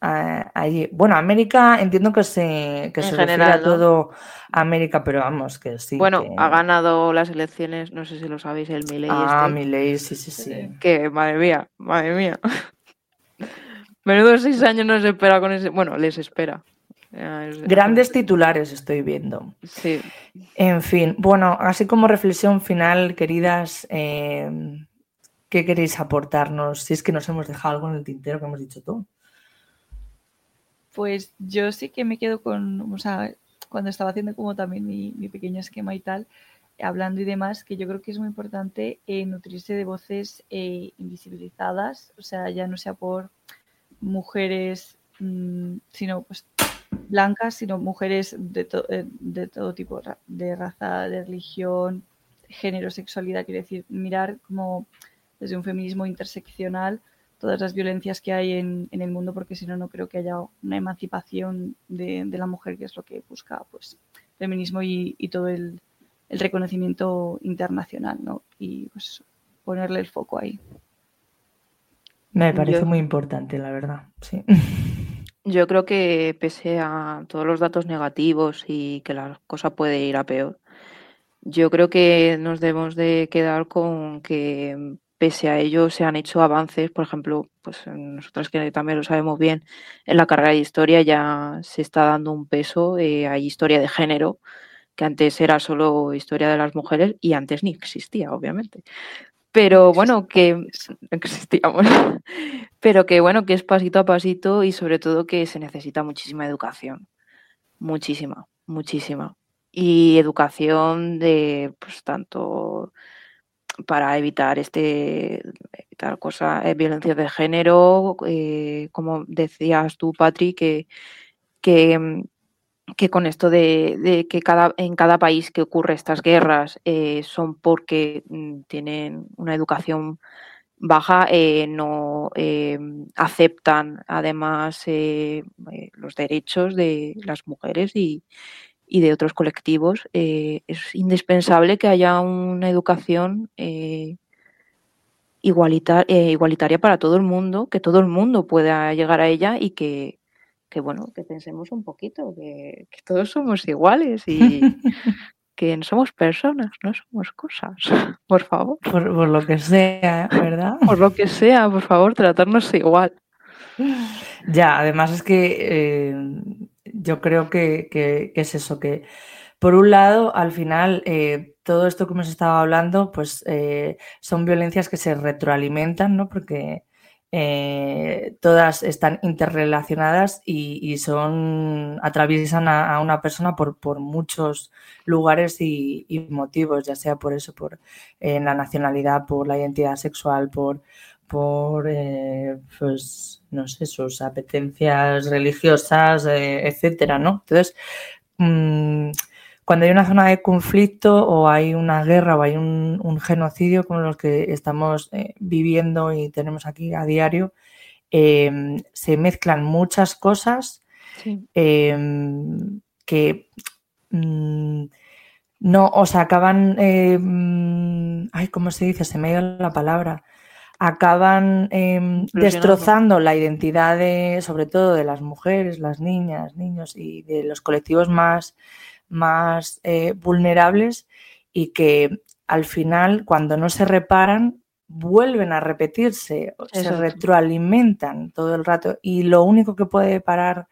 Allí. Bueno, América entiendo que se, que se refiere a todo América, pero vamos, que sí. Bueno, ha ganado las elecciones, no sé si lo sabéis, el Milley. Ah, este. sí, sí, sí. Que, madre mía, madre mía. Menudo seis años nos espera con ese. Bueno, les espera. Grandes titulares estoy viendo. Sí. En fin, bueno, así como reflexión final, queridas, em, ¿qué queréis aportarnos? Si es que nos hemos dejado algo en el tintero que hemos dicho tú. Pues yo sí que me quedo con, o sea, cuando estaba haciendo como también mi, pequeño esquema y tal, hablando y demás, que yo creo que es muy importante eh, nutrirse de voces eh, invisibilizadas, o sea, ya no sea por mujeres, mm, sino pues blancas, sino mujeres de, eh, de todo tipo, de raza, de religión, género, sexualidad, quiere decir, mirar como desde un feminismo interseccional todas las violencias que hay en, el mundo, porque si no, no creo que haya una emancipación de, la mujer, que es lo que busca pues feminismo y, todo el, reconocimiento internacional, ¿no? Y pues ponerle el foco ahí. Me parece muy importante, la verdad, sí. Yo creo que pese a todos los datos negativos y que la cosa puede ir a peor, yo creo que nos debemos de quedar con que pese a ello se han hecho avances, por ejemplo, pues nosotras que también lo sabemos bien, en la carrera de historia ya se está dando un peso, eh, hay historia de género, que antes era solo historia de las mujeres y antes ni existía, obviamente. Pero bueno, que existíamos, pero que bueno, que es pasito a pasito y sobre todo que se necesita muchísima educación, muchísima, muchísima. Y educación de, pues tanto para evitar este tal cosa, eh, violencia de género, eh, como decías tú, Patri, que, que mm, con esto de, que cada, en cada país que ocurre estas guerras eh, son porque mm, tienen una educación baja, eh, no aceptan además los derechos de las mujeres y, de otros colectivos. es indispensable que haya una educación igualitaria para todo el mundo, que todo el mundo pueda llegar a ella y que, que bueno, que pensemos un poquito, que, todos somos iguales y que no somos personas, no somos cosas, por favor. Por, lo que sea, ¿verdad? por lo que sea, por favor, tratarnos igual. Ya, además es que eh, yo creo que, es eso, que por un lado, al final, eh, todo esto que hemos estado hablando, pues eh, son violencias que se retroalimentan, ¿no? Porque eh, todas están interrelacionadas y, son atraviesan a, una persona por, por muchos lugares y, motivos, ya sea por eso, por la nacionalidad, por la identidad sexual, por, por pues, no sé, sus apetencias religiosas, etcétera, ¿no? Entonces, mm, cuando hay una zona de conflicto o hay una guerra o hay un, genocidio como los que estamos eh, viviendo y tenemos aquí a diario, em, se mezclan muchas cosas em, que mm, no, o sea, acaban, em, ay, ¿cómo se dice? Se me ha ido la palabra. Acaban destrozando la identidad de, sobre todo de las mujeres, las niñas, niños y de los colectivos más más eh, vulnerables y que al final, cuando no se reparan, vuelven a repetirse, se retroalimentan todo el rato. Y lo único que puede parar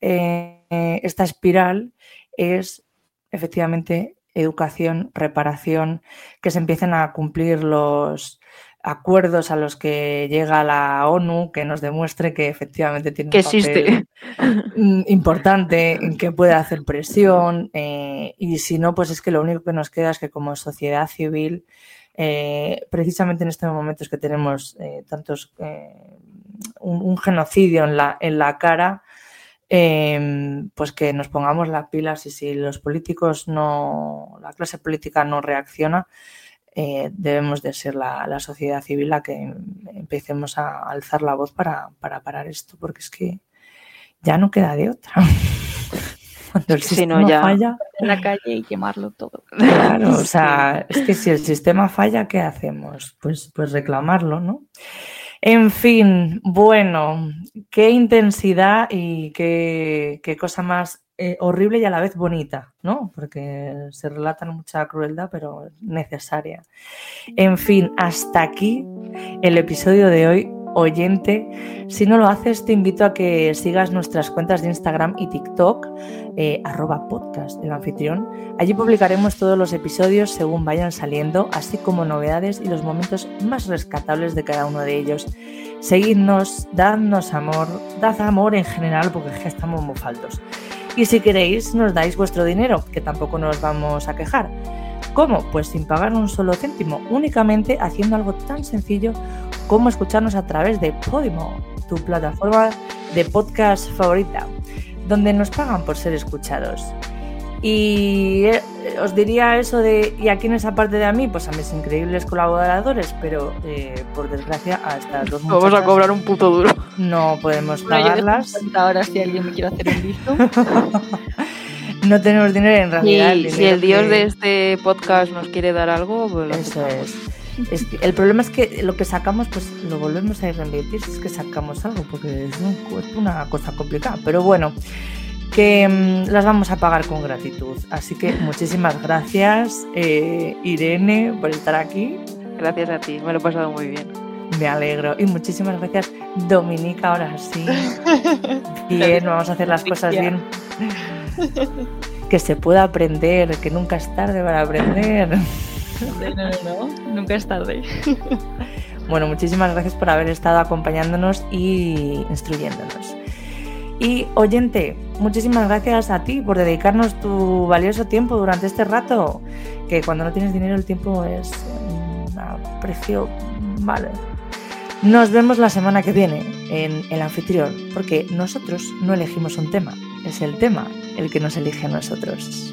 eh, esta espiral es efectivamente educación, reparación, que se empiecen a cumplir los, acuerdos a los que llega la ONU que nos demuestre que efectivamente tiene un existe. Mm, importante, en que puede hacer presión eh, y si no, pues es que lo único que nos queda es que como sociedad civil, eh, precisamente en estos momentos que tenemos eh, tantos, un, genocidio en la, en la cara, em, pues que nos pongamos las pilas y si los políticos no, la clase política no reacciona, eh, debemos de ser la, sociedad civil la que empecemos a alzar la voz para, parar esto, porque es que ya no queda de otra. Cuando el sistema falla en la calle y quemarlo todo. Claro, o sea, es que si el sistema falla, ¿qué hacemos? Pues, pues reclamarlo, ¿no? En fin, bueno, qué intensidad y qué, qué cosa más eh, horrible y a la vez bonita, ¿no? Porque se relatan mucha crueldad, pero necesaria. En fin, hasta aquí el episodio de hoy. Oyente, si no lo haces, te invito a que sigas nuestras cuentas de Instagram y TikTok, eh, arroba podcast del anfitrión. Allí publicaremos todos los episodios según vayan saliendo, así como novedades y los momentos más rescatables de cada uno de ellos. Seguidnos, dadnos amor, dad amor en general, porque es que estamos muy faltos. Y si queréis, nos dais vuestro dinero, que tampoco nos vamos a quejar. ¿Cómo? Pues sin pagar un solo céntimo, únicamente haciendo algo tan sencillo como escucharnos a través de Podimo, tu plataforma de podcast favorita, donde nos pagan por ser escuchados. Y eh, os diría eso de, ¿y a quién es aparte de a mí? Pues a mis increíbles colaboradores, pero eh, por desgracia a estas dos Vamos a cobrar un puto duro. No podemos pagarlas. ahora si alguien me quiere hacer un visto. no tenemos dinero en realidad. Y si el dios de este podcast nos quiere dar algo, pues Eso es. el problema es que lo que sacamos, pues lo volvemos a ir reinvertir si es que sacamos algo, porque es, es una cosa complicada. Pero bueno, que mm, las vamos a pagar con gratitud. Así que muchísimas gracias, eh, Irene, por estar aquí. Gracias a ti, me lo he pasado muy bien. Me alegro. Y muchísimas gracias, Dominica, ahora sí. Bien, vamos a hacer las cosas bien. Que se pueda aprender, que nunca es tarde para aprender. No, no, no, nunca es tarde. Bueno, muchísimas gracias por haber estado acompañándonos y instruyéndonos. Y oyente, muchísimas gracias a ti por dedicarnos tu valioso tiempo durante este rato, que cuando no tienes dinero el tiempo es un precio vale. Nos vemos la semana que viene en El Anfitrión, porque nosotros no elegimos un tema, es el tema el que nos elige a nosotros.